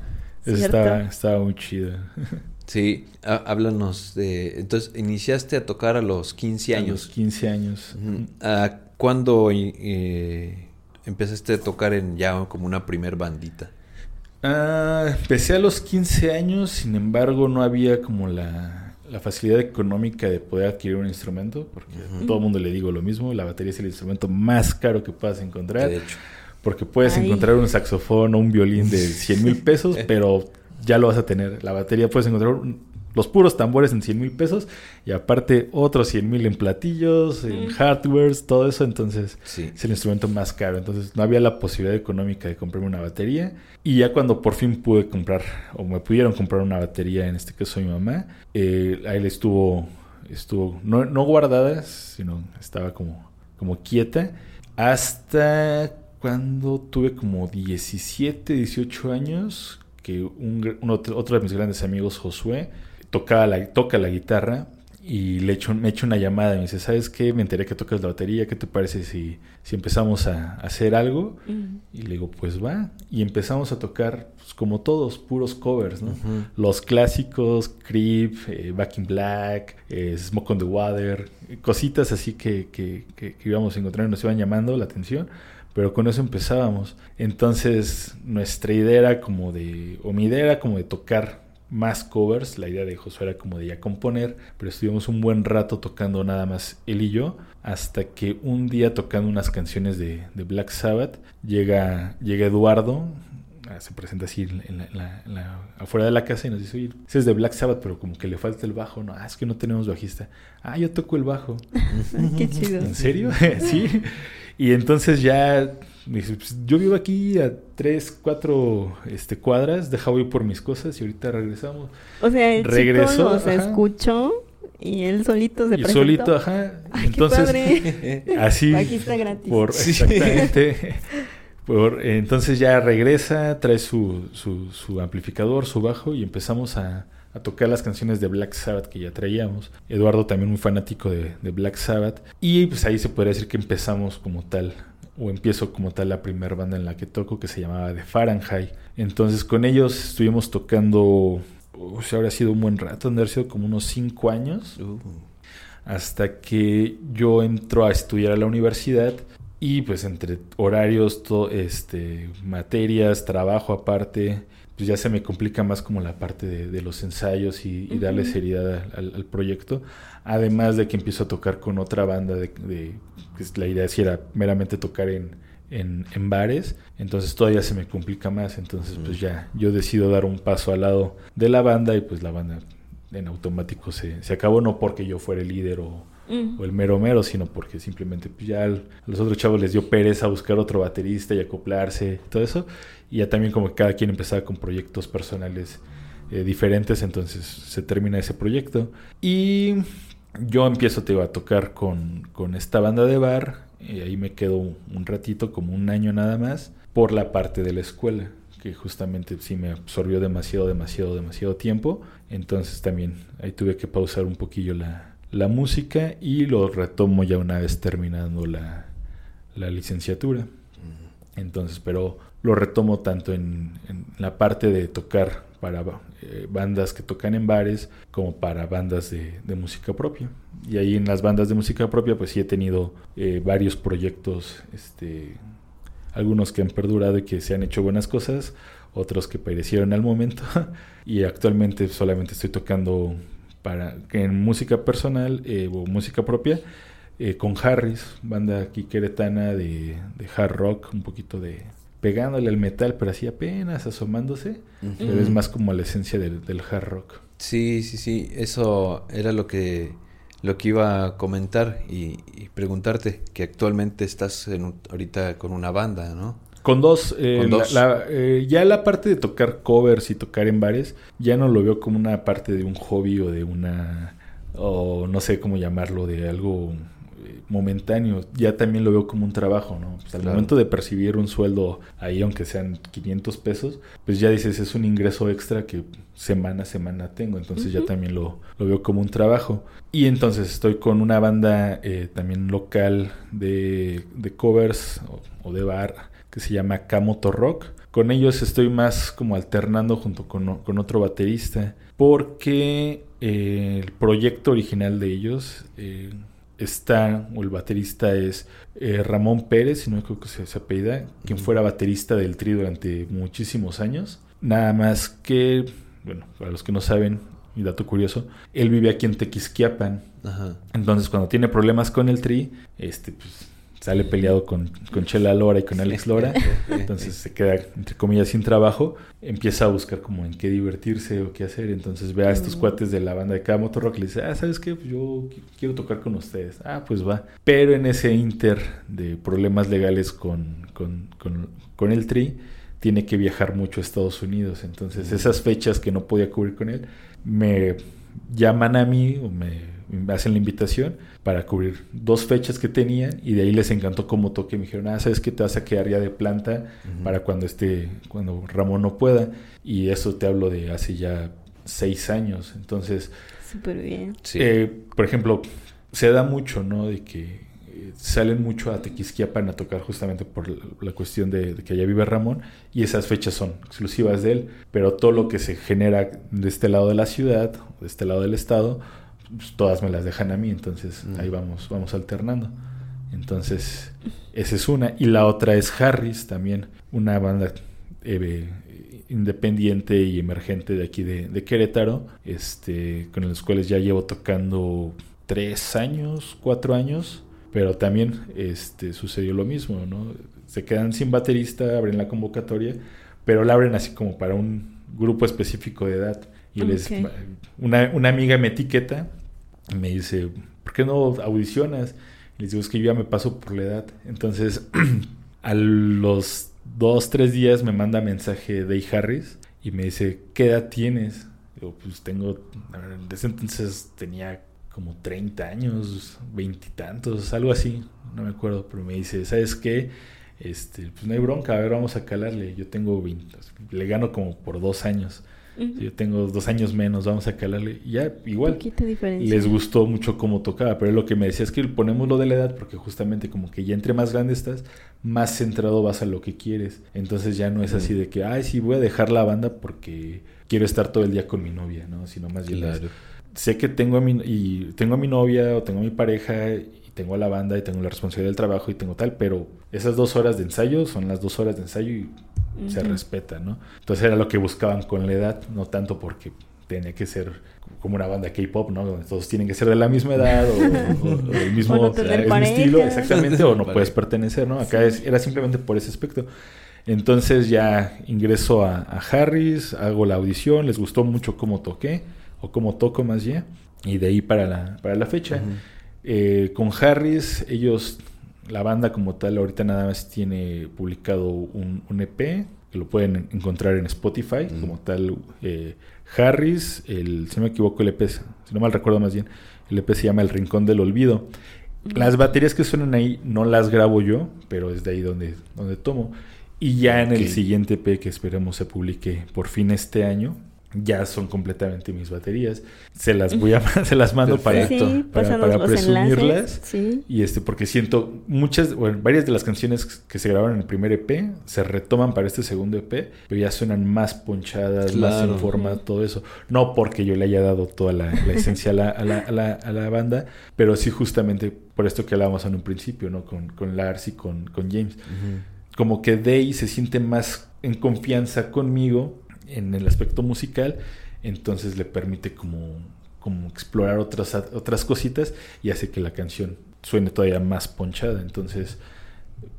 estaba, estaba muy chido. Sí, há- háblanos de... Entonces, iniciaste a tocar a los 15 A los años. 15 años. ¿A ¿Cuándo eh, empezaste a tocar en ya como una primer bandita? Ah, empecé a los 15 años, sin embargo no había como la, la facilidad económica de poder adquirir un instrumento, porque a todo el mundo le digo lo mismo, la batería es el instrumento más caro que puedas encontrar, De hecho. porque puedes Ay. encontrar un saxofón o un violín de 100 mil pesos, pero ya lo vas a tener. La batería puedes encontrar un- los puros tambores en 100 mil pesos y aparte otros 100 mil en platillos, en Mm. hardwares, todo eso, entonces... Sí. Es el instrumento más caro, entonces no había la posibilidad económica de comprarme una batería. Y ya cuando por fin pude comprar, o me pudieron comprar una batería, en este caso mi mamá, eh, a él estuvo, estuvo no, no guardada, sino estaba como, como quieta, hasta cuando tuve como 17, 18 años, que un, un otro, otro de mis grandes amigos, Josué, tocaba la, toca la guitarra y le echo, me echo una llamada y me dice, ¿sabes qué? Me enteré que tocas la batería, ¿qué te parece si, si empezamos a, a hacer algo? Y le digo, pues va. Y empezamos a tocar, pues, como todos, puros covers, ¿no? Los clásicos, Creep, eh, Back in Black, eh, Smoke on the Water, cositas así que, que, que- que íbamos a encontrar y nos iban llamando la atención. Pero con eso empezábamos. Entonces, nuestra idea era como de, o mi idea era como de tocar más covers. La idea de Josué era como de ya componer, pero estuvimos un buen rato tocando nada más él y yo, hasta que un día tocando unas canciones de, de Black Sabbath, llega, llega Eduardo, ah, se presenta así en la, en la- en la- afuera de la casa y nos dice, oye, ese es de Black Sabbath, pero como que le falta el bajo, no, ah, es que no tenemos bajista. Ah, yo toco el bajo. Qué chido. ¿En serio? sí. Y entonces ya me dice, "Pues, yo vivo aquí a tres, cuatro este, cuadras, deja voy por mis cosas y ahorita regresamos. O sea, el Regresó, chico los ajá. escuchó y él solito se y presentó. solito, ajá. Ay, entonces, qué padre. así, Bajista gratis. por, Sí. exactamente. Por, entonces ya regresa, trae su, su, su amplificador, su bajo y empezamos a, a tocar las canciones de Black Sabbath que ya traíamos. Eduardo también muy fanático de, de Black Sabbath. Y pues ahí se podría decir que empezamos como tal, o empiezo como tal la primera banda en la que toco que se llamaba The Fahrenheit. Entonces con ellos estuvimos tocando, o sea, habrá sido un buen rato, han de haber sido como unos cinco años Uh, hasta que yo entro a estudiar a la universidad y pues entre horarios, to- este, materias, trabajo aparte, pues ya se me complica más como la parte de, de los ensayos y, y darle seriedad al, al proyecto. Además de que empiezo a tocar con otra banda de, de- que es- la idea sí era meramente tocar en, en, en bares, entonces todavía se me complica más, entonces pues ya yo decido dar un paso al lado de la banda y pues la banda en automático se, se acabó, no porque yo fuera el líder o, Mm. o el mero mero, sino porque simplemente pues, ya al- a los otros chavos les dio pereza buscar otro baterista y acoplarse, todo eso, y ya también como que cada quien empezaba con proyectos personales eh, diferentes, entonces se termina ese proyecto. Y yo empiezo te digo, a tocar con, con esta banda de bar, y ahí me quedo un, un ratito, como un año nada más, por la parte de la escuela que justamente sí me absorbió demasiado, demasiado, demasiado tiempo. Entonces también ahí tuve que pausar un poquillo la, la música y lo retomo ya una vez terminando la, la licenciatura. Entonces, pero lo retomo tanto en, en la parte de tocar para eh, bandas que tocan en bares como para bandas de, música propia. Y ahí en las bandas de música propia pues sí he tenido eh, varios proyectos, este, algunos que han perdurado y que se han hecho buenas cosas, otros que perecieron al momento. y actualmente solamente estoy tocando para en música personal eh, o música propia con Harris, banda aquí queretana de hard rock, un poquito de pegándole al metal, pero así apenas asomándose, pero es más como la esencia del, del hard rock. Sí, sí, sí, eso era lo que lo que iba a comentar y, y preguntarte, que actualmente estás en, ahorita con una banda, ¿no? Con dos, eh, Con dos. la- la- eh, ya la parte de tocar covers y tocar en bares, ya no lo veo como una parte de un hobby o de una, o no sé cómo llamarlo, de algo eh, momentáneo, ya también lo veo como un trabajo, ¿no? Pues al Claro. momento de percibir un sueldo ahí, aunque sean 500 pesos, pues ya dices, es un ingreso extra que semana a semana tengo, entonces ya también lo, lo veo como un trabajo. Y entonces estoy con una banda eh, también local de, de covers o, o de bar que se llama Kamoto Rock. Con ellos estoy más como alternando junto con, con otro baterista porque eh, el proyecto original de ellos eh, está, o el baterista es eh, Ramón Pérez, si no creo que se, se apellida, quien fuera baterista del Tri durante muchísimos años. Nada más que, bueno, para los que no saben, y dato curioso, él vive aquí en Tequisquiapan. Ajá. Entonces, cuando tiene problemas con el Tri, este, pues sale peleado con, con Chela Lora y con Alex Lora. Entonces se queda, entre comillas, sin trabajo. Empieza a buscar como en qué divertirse o qué hacer. Entonces ve a estos Mm. cuates de la banda de Kamoto Rock y le dice, ah, ¿sabes qué? Pues yo qui- quiero tocar con ustedes. Ah, pues va. Pero en ese inter de problemas legales con, con, con, con el Tri, tiene que viajar mucho a Estados Unidos. Entonces esas fechas que no podía cubrir con él, me llaman a mí o me, me hacen la invitación para cubrir dos fechas que tenían y de ahí les encantó cómo toqué. Me dijeron, ah, ¿sabes qué? Te vas a quedar ya de planta para cuando esté, cuando Ramón no pueda. Y eso te hablo de hace ya seis años. Entonces, Súper bien. Sí. eh, por ejemplo, se da mucho, ¿no? De que eh, salen mucho a Tequisquiapan a tocar justamente por la, la cuestión de, de que allá vive Ramón y esas fechas son exclusivas de él, pero todo lo que se genera de este lado de la ciudad, de este lado del estado, pues, todas me las dejan a mí, entonces Mm. ahí vamos, vamos alternando. Entonces, esa es una. Y la otra es Harris, también una banda eh, independiente y emergente de aquí de, de Querétaro, este, con los cuales ya llevo tocando tres años, cuatro años, pero también este, sucedió lo mismo, ¿no? Se quedan sin baterista, abren la convocatoria, pero la abren así como para un grupo específico de edad. Y les, Ok. una, una amiga me etiqueta y me dice, ¿por qué no audicionas? Y les digo, es que yo ya me paso por la edad. Entonces, a los dos, tres días me manda mensaje Day Harris y me dice, ¿qué edad tienes? Digo, pues tengo, desde entonces tenía como 30 años, veintitantos, algo así, no me acuerdo, pero me dice, ¿sabes qué? Este, pues no hay bronca, a ver, vamos a calarle. Yo tengo 20, le gano como por dos años. Yo tengo dos años menos, vamos a calarle. Y ya, igual. Les gustó mucho cómo tocaba, pero lo que me decía es que ponemos lo de la edad porque justamente como que ya entre más grande estás, más centrado vas a lo que quieres. Entonces ya no es así de que, ay, sí, voy a dejar la banda porque quiero estar todo el día con mi novia, ¿no? Sino más bien Claro. sé que tengo a mi, y tengo a mi novia o tengo a mi pareja tengo a la banda y tengo la responsabilidad del trabajo y tengo tal, pero esas dos horas de ensayo son las dos horas de ensayo y se Ujú. respeta, ¿no? Entonces era lo que buscaban con la edad, no tanto porque tenía que ser como una banda K-pop, ¿no? Donde todos tienen que ser de la misma edad o, o- o del mismo O no tener el pareja. estilo, exactamente, o no puedes pertenecer, ¿no? Acá Sí. es- era simplemente por ese aspecto. Entonces ya ingreso a, a Harris, hago la audición, les gustó mucho cómo toqué, o cómo toco más bien, y de ahí para la, para la fecha. Ujú. Eh, con Harris, ellos, la banda como tal, ahorita nada más tiene publicado un, un EP, que lo pueden encontrar en Spotify, Mm. como tal. eh, Harris, el, si no me equivoco, el EP, si no mal recuerdo más bien, el EP se llama El Rincón del Olvido. Las baterías que suenan ahí no las grabo yo, pero es de ahí donde, donde tomo. Y ya en el siguiente EP que esperemos se publique por fin este año, ya son completamente mis baterías. Se las voy a se las mando para. Sí, para, presumirlas. enlaces. Sí. Y este, porque siento muchas, bueno, varias de las canciones que se grabaron en el primer EP se retoman para este segundo EP, pero ya suenan más ponchadas, más en forma, todo eso. No porque yo le haya dado toda la, la esencia a la, a, la, a, la, a la banda, pero sí justamente por esto que hablábamos en un principio, ¿no? Con, con Lars y con, con James. Como que Day se siente más en confianza conmigo en el aspecto musical, entonces le permite como, como explorar otras, otras cositas y hace que la canción suene todavía más ponchada. Entonces,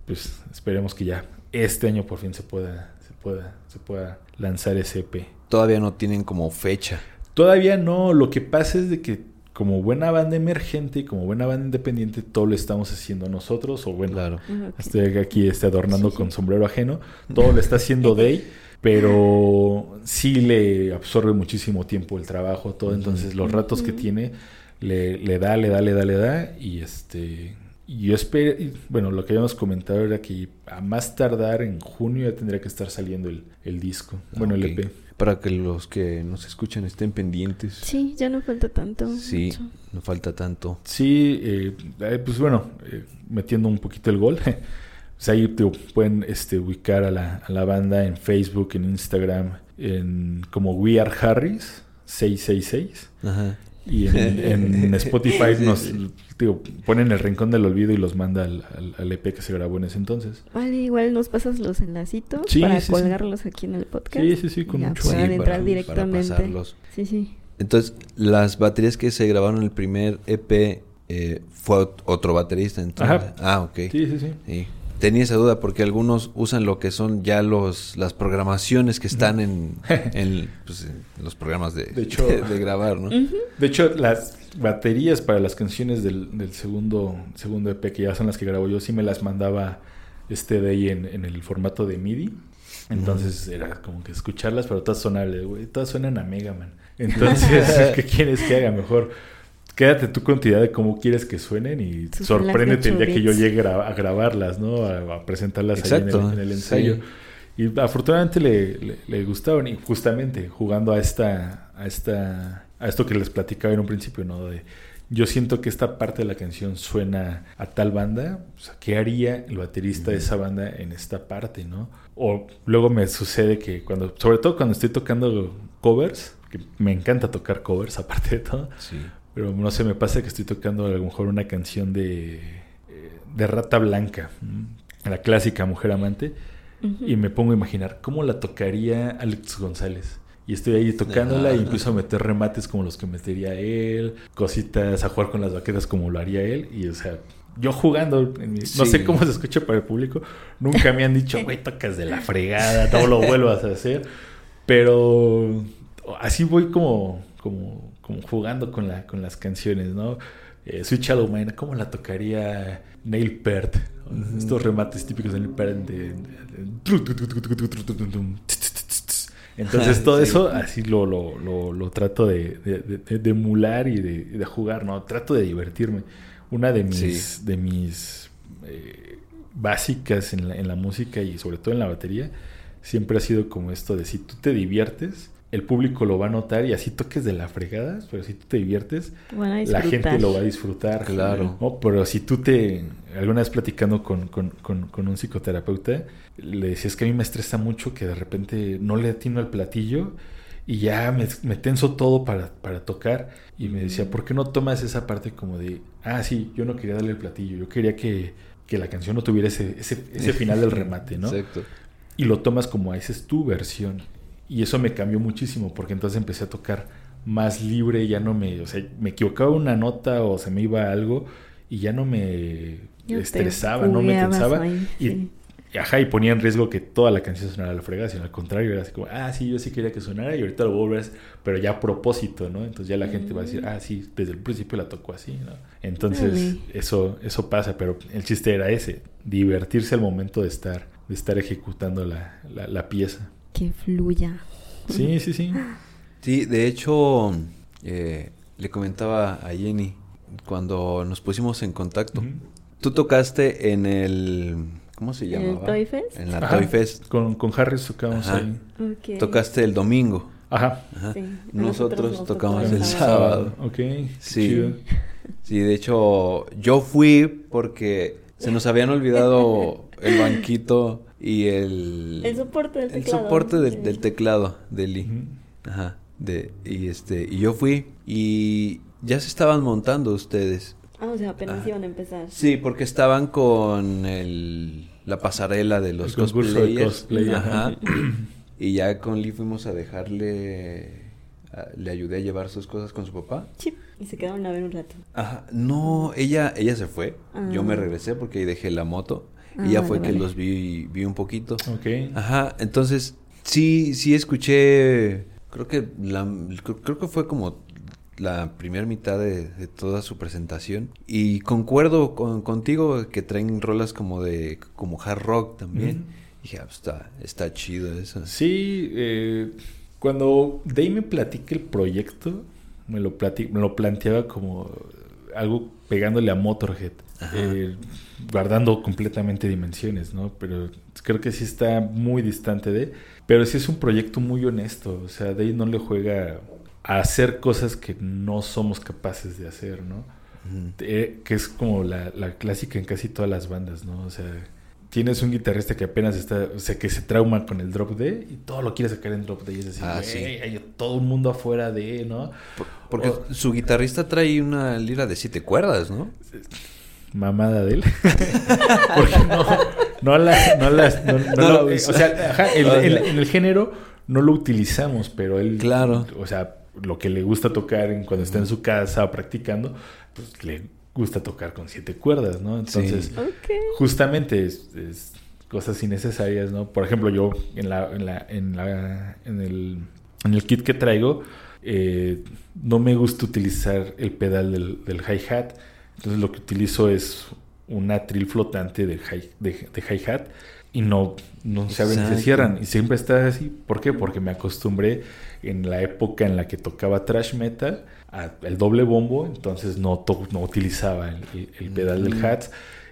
pues esperemos que ya este año por fin se pueda, se pueda, se pueda lanzar ese EP. Todavía no tienen como fecha. Todavía no, lo que pasa es de que como buena banda emergente y como buena banda independiente, todo lo estamos haciendo nosotros, o bueno, Claro. estoy aquí este, adornando con sombrero ajeno, todo lo está haciendo Day, pero sí le absorbe muchísimo tiempo el trabajo, todo, entonces los ratos que tiene le, le da, le da, le da, le da, y este... Y yo espero, bueno, lo que habíamos comentado era que a más tardar en junio ya tendría que estar saliendo el, el disco, bueno, el EP. Para que los que nos escuchan estén pendientes. Sí, ya no falta tanto. Sí, mucho. no falta tanto. Sí, eh, eh, pues bueno, eh, metiendo un poquito el gol. pues ahí te pueden este, ubicar a la, a la banda en Facebook, en Instagram, en como We Are Harris 666. Ajá. Y en, en Spotify Sí, nos sí. digo, ponen el rincón del olvido y los manda al, al- al EP que se grabó en ese entonces. Vale, igual nos pasas los enlacitos Sí, para sí, sí. colgarlos aquí en el podcast. Sí, sí, sí, con mucho. Sí, entrar para- directamente. para pasarlos. Sí, sí. Entonces, las baterías que se grabaron en el primer EP eh, fue ot- otro baterista. Entonces. Ajá. Ah, ok. Sí, sí, sí. Tenía esa duda porque algunos usan lo que son ya los las programaciones que están en, en, pues, en los programas de, De hecho- de, grabar, ¿no? De hecho, las baterías para las canciones del, del segundo, segundo EP, que ya son las que grabo yo, sí me las mandaba este de ahí en, en el formato de MIDI. Entonces era como que escucharlas, pero todas sonables, güey. Todas suenan a Mega Man. Entonces, ¿qué quieres que haga? Mejor quédate tú con tu idea de cómo quieres que suenen y Sus sorpréndete el día que yo llegue a grabarlas, ¿no? A, a presentarlas ahí en el, Exacto, en el ensayo. sí. Y afortunadamente le, le, le gustaron y justamente jugando a esta, a esta, a esto que les platicaba en un principio, ¿no? De, yo siento que esta parte de la canción suena a tal banda, o sea, ¿qué haría el baterista de esa banda en esta parte, no? O luego me sucede que cuando, sobre todo cuando estoy tocando covers, que me encanta tocar covers aparte de todo, Sí. Pero no sé, me pasa que estoy tocando a lo mejor una canción de, eh, de Rata Blanca, la clásica Mujer Amante, y me pongo a imaginar cómo la tocaría Alex González. Y estoy ahí tocándola y Ajá. empiezo a meter remates como los que metería él, cositas, a jugar con las baquetas como lo haría él. Y o sea, yo jugando, en mi- no sé cómo se escucha para el público, nunca me han dicho, güey, tocas de la fregada, no lo vuelvas a hacer. Pero así voy como, como, como jugando con, la, con las canciones, ¿no? Eh, Sweet Shallow Mind, ¿cómo la tocaría Neil Peart? Estos remates típicos de Neil Peart de... Entonces todo Sí. eso así lo, lo, lo, lo trato de, de, de- de emular y de, de jugar, ¿no? Trato de divertirme. Una de mis, Sí. de mis eh, básicas en la, en la música y sobre todo en la batería siempre ha sido como esto de si tú te diviertes, el público lo va a notar y así toques de la fregada, pero si tú te diviertes, la gente lo va a disfrutar. Claro. ¿no? Pero si tú te, alguna vez platicando con, con- con- con un psicoterapeuta, le decías que a mí me estresa mucho que de repente no le atino al platillo y ya me, me tenso todo para, para tocar. Y me decía, ¿por qué no tomas esa parte como de, ah, sí, yo no quería darle el platillo, yo quería que, que la canción no tuviera ese, ese, ese final del remate, ¿no? Exacto. y lo tomas como esa es tu versión. Y eso me cambió muchísimo porque entonces empecé a tocar más libre, ya no me, o sea, me equivocaba una nota o se me iba algo y ya no me estresaba, no me tensaba ahí, y, sí. y, ajá, y ponía en riesgo que toda la canción sonara a la fregada, sino al contrario, era así como, ah, sí, yo sí quería que sonara y ahorita lo voy a volver pero ya a propósito, ¿no? Entonces ya la gente va a decir, Mm. ah, sí, desde el principio la tocó así, ¿no? Entonces eso, eso pasa, pero el chiste era ese, divertirse al momento de estar, de estar ejecutando la, la, la pieza. Que fluya. Sí, sí, sí. Sí, de hecho, eh, le comentaba a Jenny cuando nos pusimos en contacto. Tú tocaste en el... ¿Cómo se ¿En llamaba? el Toy Fest? En la Ajá. Toy Fest. Con, con Harris tocamos Ajá. ahí. Ok. Tocaste el domingo. Ajá. Ajá. Sí. Nosotros nos tocamos el sábado. Ok. qué Sí. chido. Sí, de hecho, yo fui porque se nos habían olvidado el banquito y el... El soporte del el teclado. soporte del, teclado de Lee. Ajá. De, y este, y yo fui y ya se estaban montando ustedes. Ah, o sea, apenas Ah. iban a empezar. Sí, porque estaban con el la pasarela de los El concurso de cosplayers. cosplay, ajá. Ajá. Y ya con Lee fuimos a dejarle, a- le ayudé a llevar sus cosas con su papá. Sí, y se quedaron a ver un rato. Ajá. No, ella, ella se fue. Yo me Ah. regresé porque ahí dejé la moto. Ah, y ya vale, fue que vale. los vi, vi un poquito. Ok. Ajá, entonces sí, sí escuché, creo que la, creo que fue como la primera mitad de, de toda su presentación y concuerdo con, contigo que traen rolas como de como hard rock también. Ujú. Dije, ah, pues, está, está chido eso. Sí, eh, cuando Dave me platica el proyecto, me lo, plati- me lo planteaba como algo pegándole a Motorhead. Eh, guardando completamente dimensiones, ¿no? Pero creo que sí está muy distante de... Pero sí es un proyecto muy honesto, o sea, Dave no le juega a hacer cosas que no somos capaces de hacer, ¿no? Eh, que es como la, la clásica en casi todas las bandas, ¿no? O sea, tienes un guitarrista que apenas está, o sea, que se trauma con el drop D y todo lo quiere sacar en drop D y es decir, Ah, sí. hay todo el mundo afuera de, ¿no? Por- porque O- su guitarrista trae una lira de siete cuerdas, ¿no? Mamada de él. Porque no, no la, no las, no, no No lo- la o sea, ajá, en, el género no lo utilizamos, pero él, Claro. o sea, lo que le gusta tocar en- cuando está en su casa practicando, pues le gusta tocar con siete cuerdas, ¿no? Entonces, Sí. Justamente es, es cosas innecesarias, ¿no? Por ejemplo, yo en la, en la, en la, en el, en el kit que traigo, eh, no me gusta utilizar el pedal del, del hi-hat. Entonces lo que utilizo es un atril flotante de, hi- de, de hi-hat y no, no se abren, se cierran. Y siempre está así. ¿Por qué? Porque me acostumbré en la época en la que tocaba thrash metal al doble bombo, entonces no, no utilizaba el, el- el pedal del Mm. hat.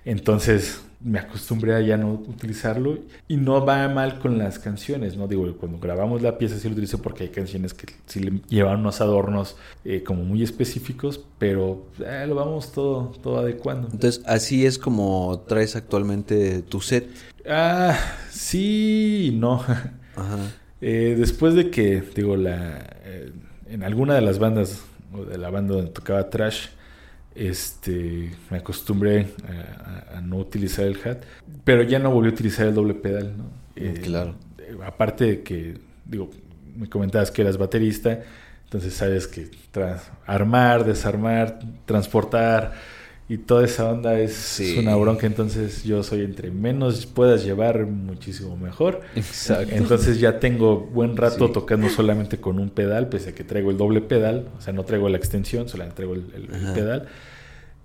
Entonces me acostumbré a ya no utilizarlo y no va mal con las canciones, ¿no? Digo, cuando grabamos la pieza sí lo utilicé porque hay canciones que sí le llevan unos adornos eh, como muy específicos, pero eh, lo vamos todo, todo adecuando. Entonces, así es como traes actualmente tu set. Ah, sí y no. Ajá. Eh, después de que, digo, la eh, en alguna de las bandas, o de la banda donde tocaba trash, este, me acostumbré a, a- a no utilizar el hat, pero ya no volví a utilizar el doble pedal, ¿no? Eh, Claro. eh, aparte de que, digo, me comentabas que eras baterista, entonces sabes que armar, desarmar, transportar y toda esa onda es, Sí. es una bronca, entonces yo soy entre menos puedas llevar, muchísimo mejor. Exacto. Entonces ya tengo buen rato Sí. tocando solamente con un pedal, pese a que traigo el doble pedal, o sea, no traigo la extensión, solamente traigo el, el- pedal.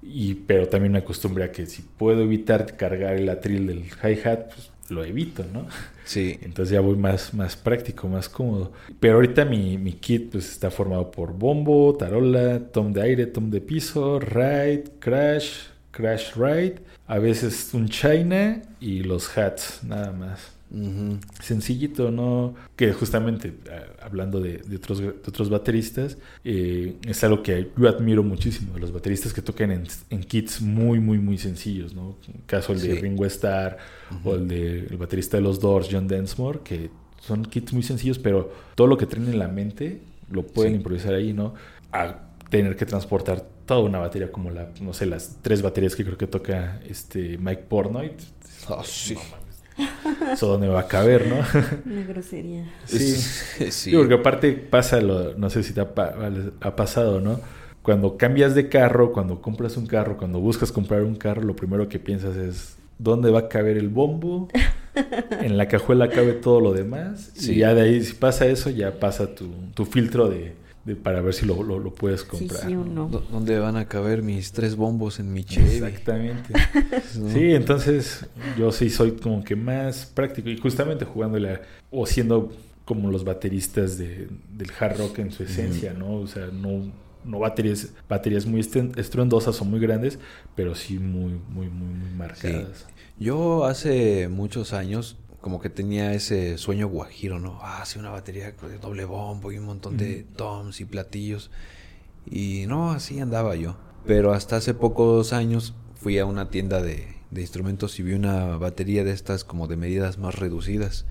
Y, pero también me acostumbré a que si puedo evitar cargar el atril del hi-hat, pues lo evito, ¿no? Sí. Entonces ya voy más, más práctico, más cómodo. Pero ahorita mi, mi kit pues está formado por bombo, tarola, tom de aire, tom de piso, ride, crash, crash ride, a veces un china y los hats, nada más Sencillito, ¿no? Que justamente, ah, hablando de, de otros, de otros bateristas, eh, es algo que yo admiro muchísimo, de los bateristas que tocan en, en kits muy, muy, muy sencillos, ¿no? En caso el de Sí. Ringo Starr o el de el baterista de los Doors, John Densmore, que son kits muy sencillos, pero todo lo que traen en la mente lo pueden Sí. improvisar ahí, ¿no? A tener que transportar toda una batería como la, no sé, las tres baterías que creo que toca este Mike Portnoy. Ah, sí. No. Eso dónde va a caber, ¿no? Una grosería. Sí. sí. Sí, porque aparte pasa lo, no sé si te ha, pa- ha pasado, ¿no? Cuando cambias de carro, cuando compras un carro, cuando buscas comprar un carro, lo primero que piensas es ¿dónde va a caber el bombo? En la cajuela cabe todo lo demás. Sí. Y ya de ahí, si pasa eso, ya pasa tu, tu filtro de, de- para ver si lo, lo- lo puedes comprar. sí o no. ¿Dó- ¿Dónde van a caber mis tres bombos en mi Chevy? Exactamente. ¿No? Sí, entonces yo sí soy como que más práctico y justamente jugándole a- o siendo como los bateristas de, del hard rock en su esencia, ¿no? O sea, no, no baterías, baterías muy estruendosas o muy grandes, pero sí muy, muy, muy, muy marcadas. Yo hace muchos años como que tenía ese sueño guajiro, ¿no? Ah, sí, una batería de doble bombo y un montón de toms y platillos. Y no, así andaba yo. Pero hasta hace pocos años fui a una tienda de, de instrumentos y vi una batería de estas como de medidas más reducidas.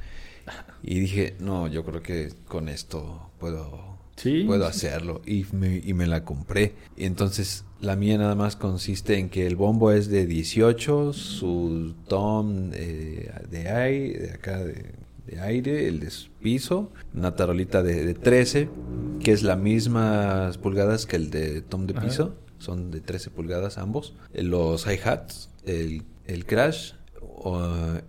Y dije, no, yo creo que con esto puedo Sí. puedo hacerlo. Y me, y me la compré. Y entonces la mía nada más consiste en que el bombo es de 18, su tom eh, de aire, de acá de, de aire, el de piso, una tarolita de, de 13, que es las mismas pulgadas que el de tom de Ajá. piso. Son de 13 pulgadas ambos. Eh, Los hi-hats, el, el crash, o,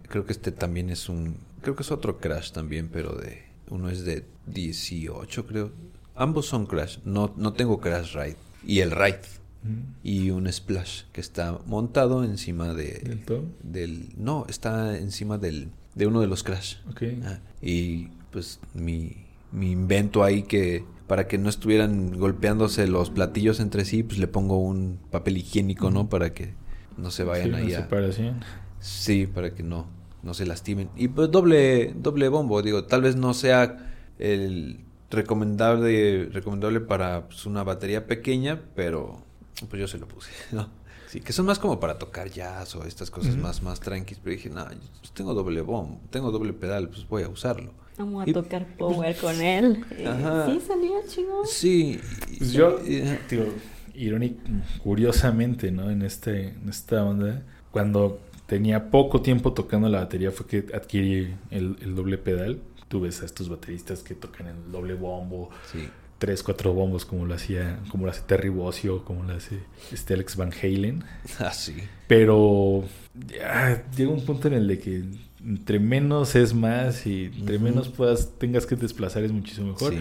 creo que este también es un... Creo que es otro crash también, pero de... Uno es de 18, creo. Ambos son crash. No, no tengo crash ride. Y el ride. Mm. Y un splash que está montado encima de... ¿Del del no, está encima del, de uno de los crash. Ok. Ah, y pues mi, mi invento ahí que para que no estuvieran golpeándose los platillos entre sí, pues le pongo un papel higiénico, ¿no? Para que no se vayan Sí, ahí a... separación. Sí, para que no, no se lastimen. Y pues doble, doble bombo, digo, tal vez no sea el recomendable, recomendable para pues, una batería pequeña, pero pues yo se lo puse, ¿no? Sí, que son más como para tocar jazz o estas cosas más, más tranquis, pero dije, no, pues tengo doble bombo, tengo doble pedal, pues voy a usarlo. Vamos a Y- tocar power con él. Eh, Ajá. Sí, salió chingón. Sí. Pues yo, y- digo, irónico, curiosamente, ¿no? En, este, en esta onda, cuando tenía poco tiempo tocando la batería fue que adquirí el, el doble pedal. Tú ves a estos bateristas que tocan el doble bombo, sí. tres, cuatro bombos como lo hacía, como lo hace Terry Bozzio, como lo hace este Alex Van Halen. Ah, sí. Pero ya llega un punto en el de que entre menos es más y entre menos puedas tengas que desplazar es muchísimo mejor. Sí.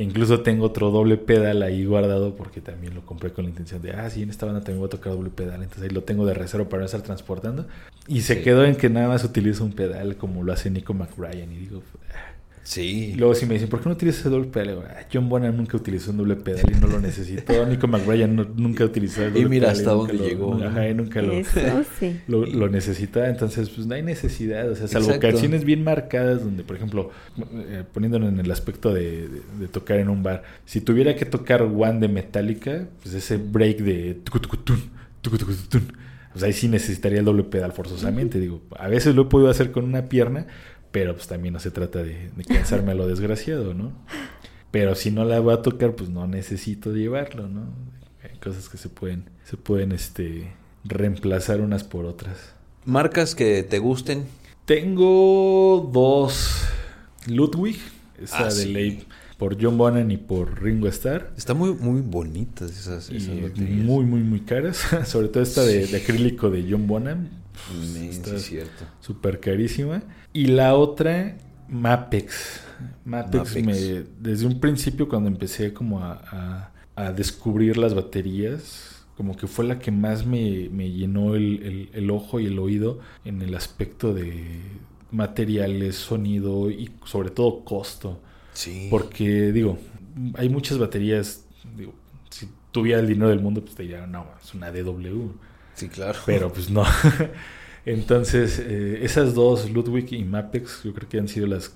E incluso tengo otro doble pedal ahí guardado porque también lo compré con la intención de, ah, sí, en esta banda también voy a tocar doble pedal, entonces ahí lo tengo de reserva para no estar transportando. Y se Sí. quedó en que nada más utilizo un pedal como lo hace Nico McBrien y digo, ah. Sí. Y luego si me dicen, ¿por qué no utilizas ese doble pedal? "Ah, John Bonham nunca utilizó un doble pedal y no lo necesitó. Nico McBrien no- nunca utilizó el Y doble mira pedal hasta nunca dónde lo- llegó, ¿no? Ajá, y nunca lo, Eso sí. lo, lo necesita, entonces pues no hay necesidad, o sea, salvo Exacto. canciones bien marcadas donde, por ejemplo, eh, poniéndolo en el aspecto de, de- de tocar en un bar, si tuviera que tocar One de Metallica, pues ese break de tucutucutun, tucutucutun, pues ahí sí necesitaría el doble pedal forzosamente, digo, a veces lo he podido hacer con una pierna, pero pues también no se trata de, de cansarme a lo desgraciado, ¿no? Pero si no la voy a tocar, pues no necesito llevarlo, ¿no? Hay cosas que se pueden, se pueden, este, reemplazar unas por otras. Marcas que te gusten. Tengo dos Ludwig, esa Ah, de sí. ley por John Bonham y por Ringo Starr. Están muy, muy bonitas esas, esas muy, muy, muy caras. Sobre todo esta de, Sí. de acrílico de John Bonham. Está sí, es cierto. súper carísima. Y la otra, Mapex. Mapex, Mapex. me- desde un principio cuando empecé como a, a- a descubrir las baterías, como que fue la que más me, me llenó el, el- el ojo y el oído en el aspecto de materiales, sonido y sobre todo costo. Sí. Porque digo, hay muchas baterías, digo, si tuviera el dinero del mundo, pues te diría, no, es una DW. Sí, claro. Pero pues no. Entonces, eh, esas dos, Ludwig y Mapex, yo creo que han sido las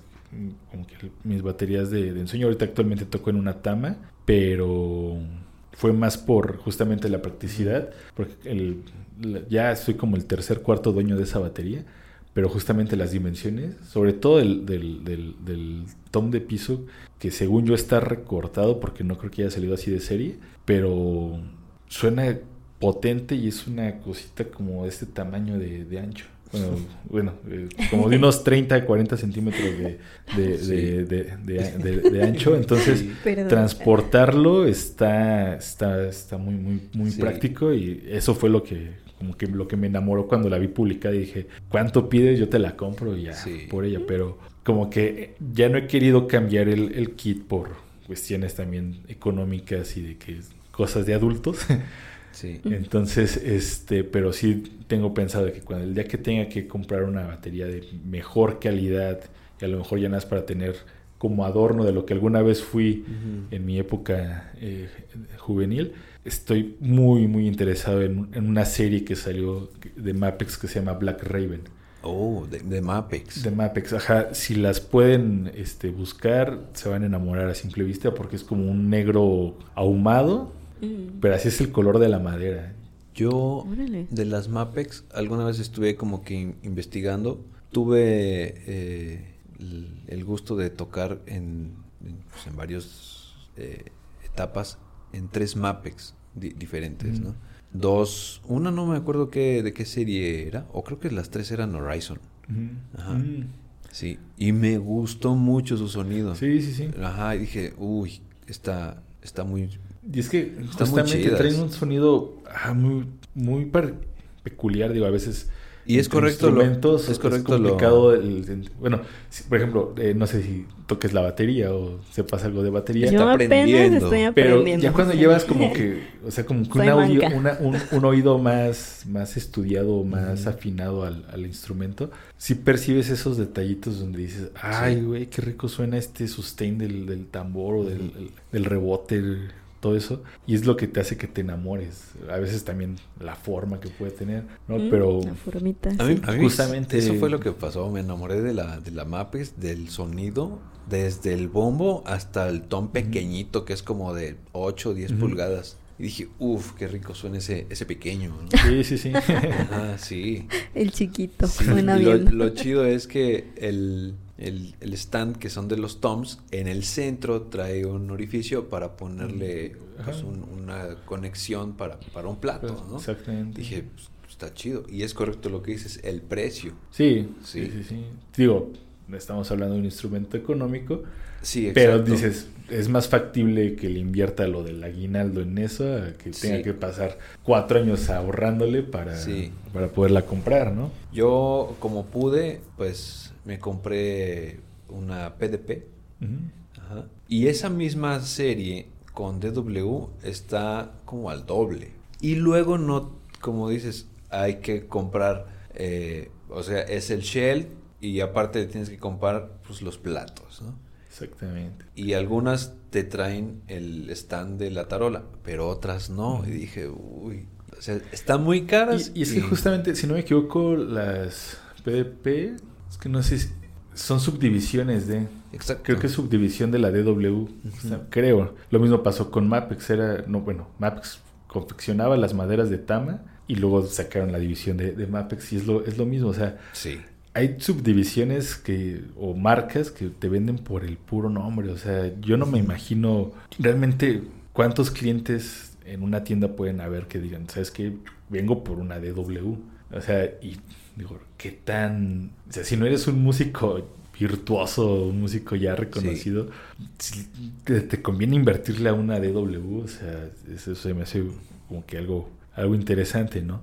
como que mis baterías de, ensueño. Ahorita actualmente toco en una Tama, pero fue más por justamente la practicidad, porque el, ya soy como el tercer, cuarto dueño de esa batería, pero justamente las dimensiones, sobre todo del, del, del tom de piso, que según yo está recortado, porque no creo que haya salido así de serie, pero suena potente y es una cosita como de este tamaño de, de ancho. Bueno, bueno eh, como de unos 30, 40 centímetros de, de, Sí. de, de- de- de- de ancho. Entonces. Perdón. transportarlo está, está, está muy, muy, muy Sí. práctico y eso fue lo que como que lo que me enamoró cuando la vi publicada y dije, ¿cuánto pides? Yo te la compro y ya Sí. por ella, pero como que ya no he querido cambiar el, el kit por cuestiones también económicas y de que cosas de adultos. Sí. Entonces, este, pero sí tengo pensado que cuando el día que tenga que comprar una batería de mejor calidad y a lo mejor ya nada más para tener como adorno de lo que alguna vez fui en mi época eh, juvenil, estoy muy, muy interesado en, en una serie que salió de Mapex que se llama Black Raven. Oh, de, de Mapex. De Mapex, ajá, si las pueden este, buscar, se van a enamorar a simple vista porque es como un negro ahumado, Mm. pero así es el color de la madera. Yo, Órale. de las Mapex, alguna vez estuve como que in- investigando. Tuve eh, el, gusto de tocar en, en, pues, en varios eh, etapas en tres Mapex di- diferentes, Mm. ¿no? Dos, una no me acuerdo qué, de qué serie era, o creo que las tres eran Horizon. Ujú. Ajá. Mm. Sí, y me gustó mucho su sonido. Sí, sí, sí. Ajá, y dije, uy, está, está muy... Y es que Están justamente traen un sonido ah, muy, muy peculiar, digo, a veces. Y es correcto lo- instrumentos es correcto lo- complicado. el- el- bueno, si- por ejemplo, eh, no sé si toques la batería o sepas algo de batería. está Yo apenas aprendiendo. estoy Pero ya cuando llevas como que, o sea, como que un, Soy audio, manca. una- un, un oído más, más estudiado, más afinado al, al instrumento, sí percibes esos detallitos donde dices, ay, güey, qué rico suena este sustain del, del tambor o del, el- del rebote, el- todo eso. Y es lo que te hace que te enamores. A veces también la forma que puede tener, ¿no? Mm, Pero La formita. A mí, sí. a mí Justamente- eso fue lo que pasó. Me enamoré de la, de la Mapes, del sonido, desde el bombo hasta el tom pequeñito, que es como de 8 o 10 Ujú. pulgadas. Y dije, uff, qué rico suena ese, ese pequeño. ¿no? sí, sí, sí. Ajá, sí. El chiquito. Sí, lo, lo chido es que el, el, el stand que son de los toms, en el centro trae un orificio para ponerle pues, un- una conexión para, para un plato, ¿no? Exactamente. Dije, pues, está chido. Y es correcto lo que dices, el precio. Sí, sí, Sí. sí, sí. Digo, estamos hablando de un instrumento económico, Sí, pero exacto. dices, es más factible que le invierta lo del aguinaldo en eso a que tenga Sí. que pasar cuatro años ahorrándole para, Sí. para poderla comprar, ¿no? Yo, como pude, pues me compré una PDP. Ajá. Y esa misma serie con DW está como al doble. Y luego no, como dices, hay que comprar, eh, o sea, es el shell y aparte tienes que comprar pues, los platos, ¿no? Exactamente. Y algunas te traen el stand de la tarola, pero otras no. Y dije, uy, o sea, están muy caras. Y, y es que justamente, si no me equivoco, las PDP, es que no sé si son subdivisiones de... Exacto. Creo que es subdivisión de la DW, creo. Lo mismo pasó con Mapex, era, no, bueno, Mapex confeccionaba las maderas de Tama y luego sacaron la división de, de Mapex y es lo, es lo mismo, o sea, Sí. hay subdivisiones que o marcas que te venden por el puro nombre, o sea, yo no me imagino realmente cuántos clientes en una tienda pueden haber que digan, ¿sabes qué? Vengo por una DW. O sea, y digo, ¿qué tan... O sea, si no eres un músico virtuoso, un músico ya reconocido, te, te conviene invertirle a una DW, o sea, eso se me hace como que algo, algo interesante, ¿no?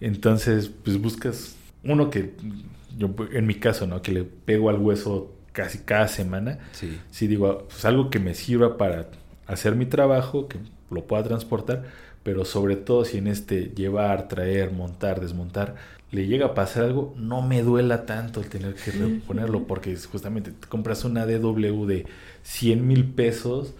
Entonces, pues buscas uno que, yo en mi caso, ¿no? Que le pego al hueso casi cada semana. Sí. Sí digo, pues algo que me sirva para hacer mi trabajo, que lo pueda transportar, pero sobre todo si en este llevar, traer, montar, desmontar, le llega a pasar algo, no me duela tanto el tener que reponerlo, porque es justamente te compras una DW de 100 mil pesos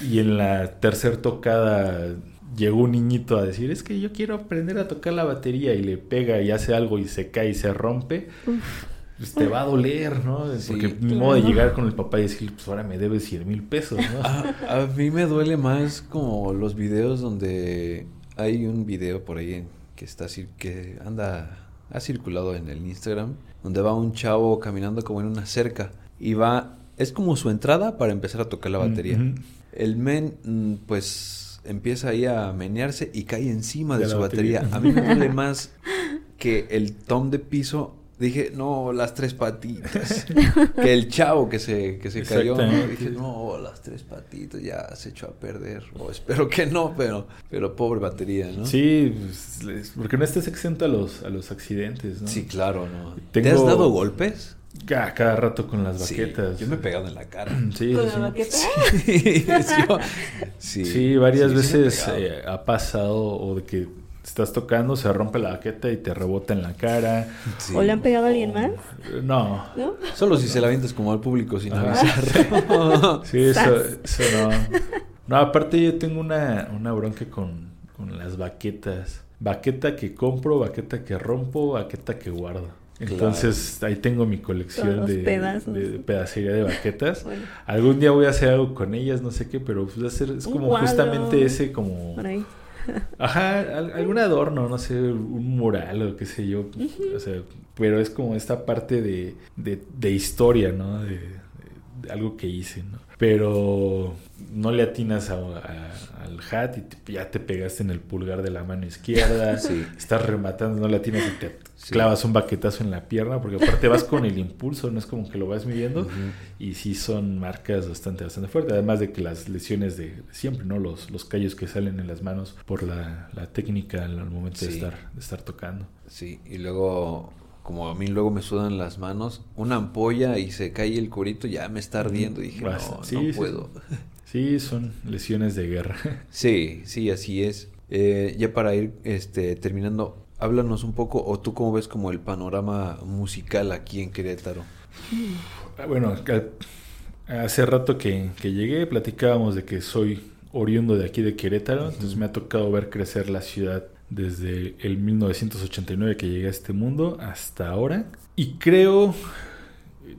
y en la tercer tocada llegó un niñito a decir, es que yo quiero aprender a tocar la batería y le pega y hace algo y se cae y se rompe. Pues te va a doler, ¿no? Sí, Porque ni modo de llegar con el papá y decir, pues ahora me debes 100 mil pesos, ¿no? A, a mí me duele más como los videos donde hay un video por ahí en- que está cir- que anda ha circulado en el Instagram donde va un chavo caminando como en una cerca y va es como su entrada para empezar a tocar la batería. Ujú. El men mm, pues empieza ahí a menearse y cae encima de, su batería. batería. A mí me duele más que el tom de piso. Dije, no, las tres patitas. que el chavo que se, que se cayó. ¿no? Dije, no, las tres patitas ya se echó a perder. O espero que no, pero, pero pobre batería, ¿no? Sí, pues, porque no estás exento a los, a los accidentes, ¿no? Sí, claro, ¿no? Tengo- ¿Te has dado golpes? Cada, cada rato con las Sí, baquetas. yo me he pegado en la cara. Sí, ¿Con sí, la sí. baqueta? Sí, yo- sí, Sí, varias veces eh, ha pasado o de que estás tocando, se rompe la baqueta y te rebota en la cara. Sí. ¿O le han pegado a alguien más? No. ¿No? Solo si se la avientas como al público sin Ajá. avisar. Sí, eso, eso no. No, aparte yo tengo una, una bronca con, con las baquetas. Baqueta que compro, baqueta que rompo, baqueta que guardo. Entonces ahí tengo mi colección de, pedacería de baquetas. Bueno, Algún día voy a hacer algo con ellas, no sé qué, pero pues va a ser, es como justamente ese como... Ajá, al- algún adorno, no sé, un mural o qué sé yo. O sea, pero es como esta parte de, de, de historia, ¿no? De, de algo que hice, ¿no? Pero no le atinas a, a- al hat y te- ya te pegaste en el pulgar de la mano izquierda, Sí. estás rematando, no le atinas y te Sí. clavas un baquetazo en la pierna, porque aparte vas con el impulso, no es como que lo vas midiendo, y sí son marcas bastante, bastante fuertes, además de que las lesiones de, siempre, ¿no? Los, los callos que salen en las manos por la, la técnica al momento de, estar, de estar tocando. Sí, y luego, como a mí luego me sudan las manos, una ampolla y se cae el curito, ya me está ardiendo. Y dije, no, sí, no sí. puedo. Sí, son lesiones de guerra. Sí, sí, así es. Eh, ya para ir este, terminando, háblanos un poco, o tú cómo ves como el panorama musical aquí en Querétaro. Bueno, hace rato que, que llegué platicábamos de que soy oriundo de aquí de Querétaro, entonces me ha tocado ver crecer la ciudad desde el 1989 que llegué a este mundo hasta ahora. Y creo,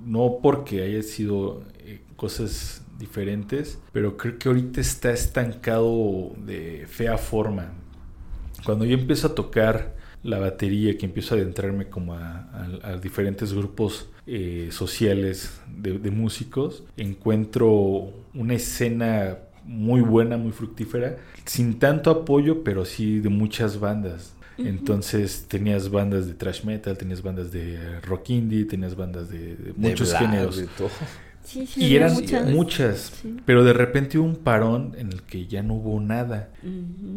no porque haya sido eh, cosas diferentes, pero creo que ahorita está estancado de fea forma. Cuando yo empiezo a tocar la batería, que empiezo a adentrarme como a, a- a diferentes grupos eh, sociales de, de músicos, encuentro una escena muy buena, muy fructífera, sin tanto apoyo, pero sí de muchas bandas. Entonces tenías bandas de thrash metal, tenías bandas de rock indie, tenías bandas de, de De muchos Black, géneros. de todo. Sí, sí, Y eran muchas. muchas, Sí. pero de repente hubo un parón en el que ya no hubo nada.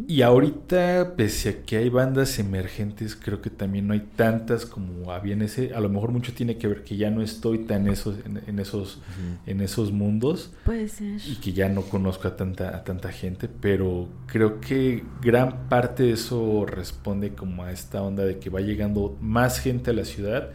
Y ahorita, pese a que hay bandas emergentes, creo que también no hay tantas como había en ese. A lo mejor mucho tiene que ver que ya no estoy tan esos, en, en esos, en esos mundos Puede ser. y que ya no conozco a tanta, a tanta gente, pero creo que gran parte de eso responde como a esta onda de que va llegando más gente a la ciudad.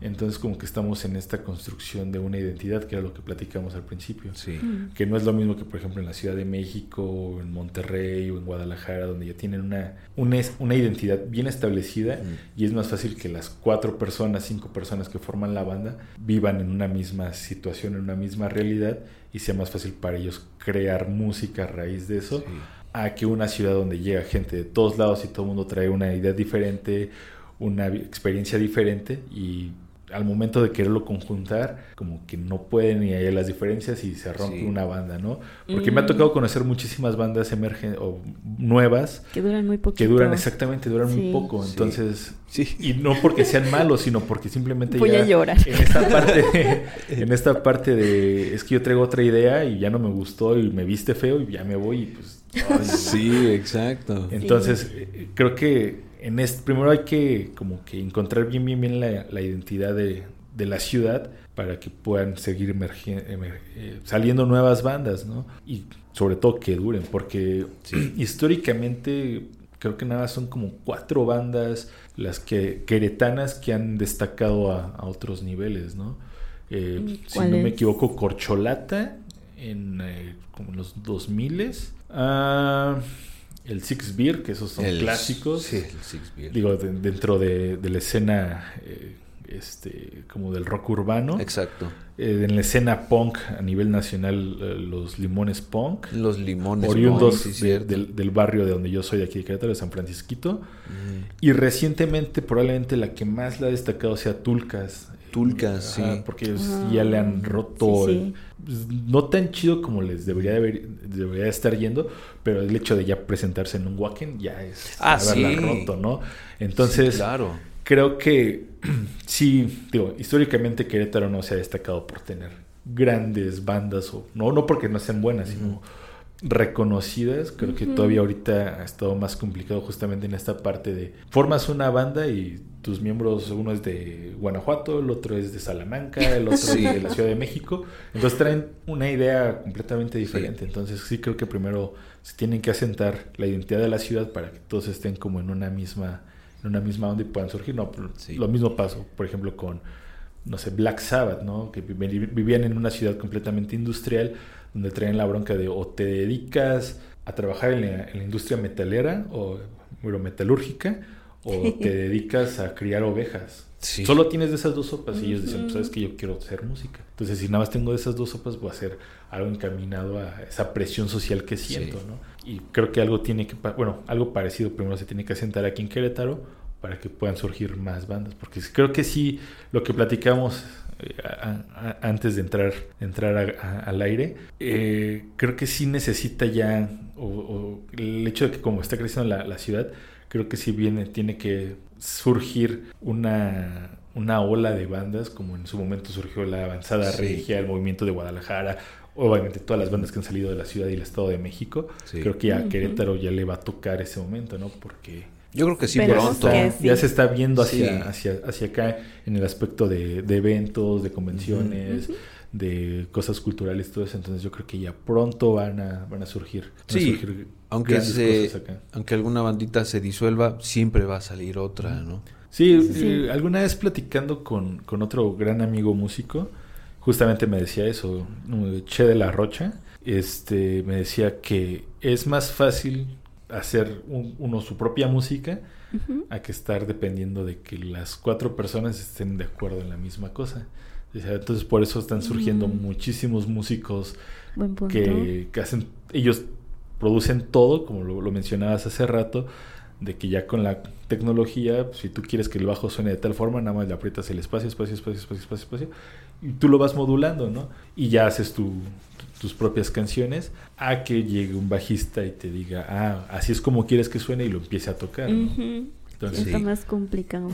Entonces como que estamos en esta construcción de una identidad, que era lo que platicamos al principio Sí. Mm. que no es lo mismo que por ejemplo en la Ciudad de México o en Monterrey o en Guadalajara donde ya tienen una, una, una identidad bien establecida Ujú. y es más fácil que las cuatro personas, cinco personas que forman la banda vivan en una misma situación, en una misma realidad y sea más fácil para ellos crear música a raíz de eso Sí. a que una ciudad donde llega gente de todos lados y todo el mundo trae una idea diferente, una experiencia diferente y al momento de quererlo conjuntar, como que no pueden y hay las diferencias y se rompe Sí. una banda, ¿no? Porque me ha Mm. tocado conocer muchísimas bandas emergen o nuevas Que duran muy poquito. que duran exactamente, duran muy poco, Sí. entonces Sí. y no porque sean malos, sino porque simplemente Voy ya a llorar. en esta parte en esta parte de es que yo traigo otra idea y ya no me gustó y me viste feo y ya me voy y pues ay, Sí, exacto. entonces, eh, creo que en este, primero hay que como que encontrar bien, bien, bien la, la identidad de, de la ciudad para que puedan seguir emer- eh, saliendo nuevas bandas, ¿no? Y sobre todo que duren, porque Sí. históricamente creo que nada son como cuatro bandas las que queretanas que han destacado a, a otros niveles, ¿no? Eh, ¿Y si no me equivoco, Corcholata en eh, como los 2000 ah, el Six Beer, que esos son El- clásicos. Sí, el Six Beer. Digo, de- dentro de, de la escena eh, este, como del rock urbano. Exacto. Eh, en la escena punk a nivel nacional, eh, los Limones Punk. Los limones. Oriundos del, del barrio de donde yo soy, de aquí de Querétaro, de San Francisquito. Mm. Y recientemente, probablemente la que más la ha destacado sea Tulcas. Tulcas, Ajá, sí. Porque ellos Ah, ya le han roto. sí, el- pues, no tan chido como les debería, de haber- debería estar yendo, pero el hecho de ya presentarse en un Wacken ya es Ah, haberla sí. roto, ¿no? Entonces, Sí, claro. creo que sí, digo, históricamente Querétaro no se ha destacado por tener grandes bandas, o no, no porque no sean buenas, sino reconocidas. Creo que todavía ahorita ha estado más complicado justamente en esta parte de formas una banda y tus miembros, uno es de Guanajuato, el otro es de Salamanca, el otro Sí. es de la Ciudad de México. Entonces traen una idea completamente diferente. Entonces sí creo que primero se tienen que asentar la identidad de la ciudad para que todos estén como en una misma en una misma onda y puedan surgir. No, pero Sí. lo mismo pasó, por ejemplo, con no sé, Black Sabbath, ¿no? Que vi- vivían en una ciudad completamente industrial donde traen la bronca de o te dedicas a trabajar en la, en la industria metalera o bueno, metalúrgica o te dedicas a criar ovejas. Sí. Solo tienes de esas dos sopas y ellos dicen, pues sabes que yo quiero hacer música. Entonces, si nada más tengo de esas dos sopas, voy a hacer algo encaminado a esa presión social que siento, Sí. ¿no? Y creo que algo tiene que, bueno, algo parecido primero se tiene que asentar aquí en Querétaro para que puedan surgir más bandas. Porque creo que sí, lo que platicamos antes de entrar, entrar al aire, eh, creo que sí necesita ya, o, el hecho de que como está creciendo la, ciudad, creo que sí viene, tiene que surgir una, una ola de bandas, como en su momento surgió la avanzada regia, el movimiento de Guadalajara, obviamente todas las bandas que han salido de la ciudad y el Estado de México, creo que a Querétaro ya le va a tocar ese momento, ¿no? Porque yo creo que sí, pronto. Ya se está viendo hacia, hacia, hacia acá en el aspecto de, eventos, de convenciones, de cosas culturales, todo eso. Entonces yo creo que ya pronto van a, van a surgir. sí, aunque, aunque alguna bandita se disuelva, siempre va a salir otra, ¿no? Sí, eh, alguna vez platicando con, con otro gran amigo músico, justamente me decía eso, Che de la Rocha, este, me decía que es más fácil hacer uno su propia música a que estar dependiendo de que las cuatro personas estén de acuerdo en la misma cosa. Entonces por eso están surgiendo muchísimos músicos que, hacen, ellos producen todo, como lo, mencionabas hace rato, de que ya con la tecnología, si tú quieres que el bajo suene de tal forma, nada más le aprietas el espacio, espacio, espacio, espacio, espacio, espacio, y tú lo vas modulando, ¿no? Y ya haces tu, tus propias canciones a que llegue un bajista y te diga, ah, así es como quieres que suene y lo empiece a tocar. Entonces, está más complicado.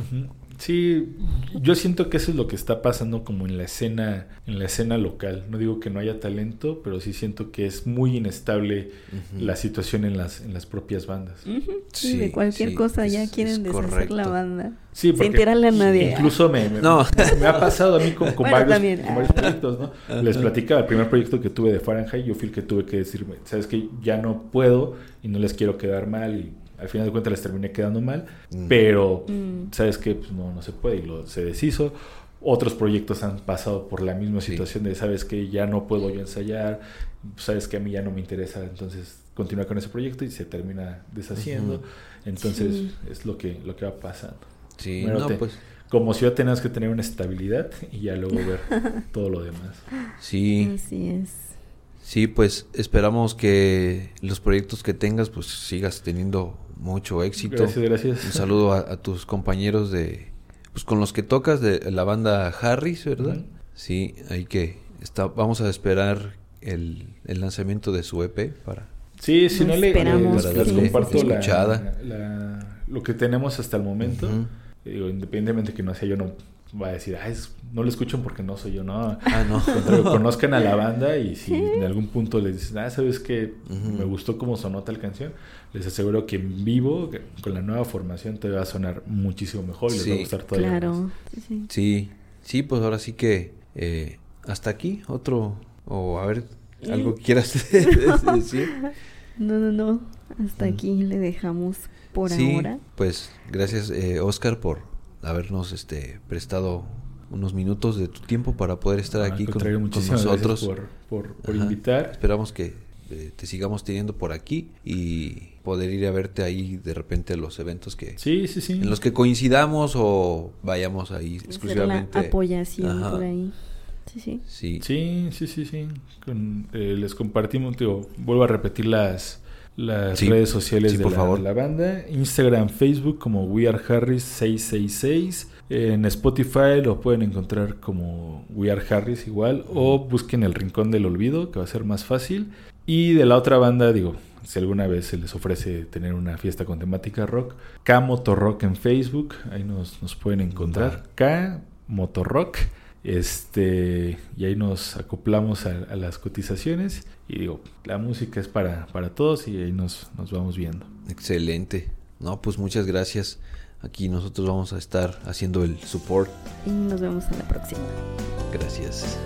Sí, yo siento que eso es lo que está pasando como en la escena, en la escena local. No digo que no haya talento, pero sí siento que es muy inestable la situación en las, en las propias bandas. sí, de cualquier cosa ya quieren deshacer la banda. Sí, porque Sin tirarle a nadie. Incluso me, me, ha pasado a mí con, varios, proyectos, ¿no? Les platicaba, el primer proyecto que tuve de Fahrenheit, yo fui el que tuve que decirme, sabes que ya no puedo y no les quiero quedar mal y al final de cuentas les terminé quedando mal, mm. pero mm. sabes que pues, no, no se puede y lo, se deshizo. Otros proyectos han pasado por la misma situación de, sabes que ya no puedo yo ensayar, sabes que a mí ya no me interesa, entonces continúa con ese proyecto y se termina deshaciendo. Entonces es lo que, lo que va pasando. Sí, no, pues... Como ciudad tenemos que tener una estabilidad y ya luego ver todo lo demás. Sí. Así es. Sí, pues esperamos que los proyectos que tengas pues sigas teniendo mucho éxito. Gracias, gracias. Un saludo a, tus compañeros de, pues con los que tocas de la banda Harris, ¿verdad? Sí, hay que, está, vamos a esperar el, el, lanzamiento de su EP para... Sí, si no, le, les, comparto la, lo que tenemos hasta el momento. Digo, independientemente que no sea yo, no va a decir, ah, no lo escuchan porque no soy yo, no. Ah, no. conozcan a la banda y si en algún punto les dicen, ah, sabes que me gustó cómo sonó tal canción, les aseguro que en vivo, con la nueva formación, te va a sonar muchísimo mejor y les va a gustar todavía claro. Sí. sí, pues ahora sí que eh, hasta aquí, otro, o a ver, algo que quieras decir. No, no, no, hasta aquí le dejamos por ahora. Pues gracias, eh, Oscar, por habernos este prestado unos minutos de tu tiempo para poder estar aquí con, nosotros. por, por, invitar. Esperamos que eh, te sigamos teniendo por aquí y poder ir a verte ahí de repente a los eventos que sí, sí, sí. en los que coincidamos o vayamos ahí exclusivamente la apoyación por ahí sí sí sí sí sí sí, sí. Eh, les compartimos digo, vuelvo a repetir las las redes sociales de, la, la, banda. Instagram Facebook como We Are Harris 666 en Spotify lo pueden encontrar como We Are Harris igual o busquen el Rincón del Olvido que va a ser más fácil. Y de la otra banda digo si alguna vez se les ofrece tener una fiesta con temática rock, K Motorrock en Facebook, ahí nos, nos pueden encontrar. K Motorrock, este, y ahí nos acoplamos a, las cotizaciones. Y digo, la música es para, para todos y ahí nos, nos vamos viendo. Excelente. No, pues muchas gracias. Aquí nosotros vamos a estar haciendo el support. Y nos vemos en la próxima. Gracias.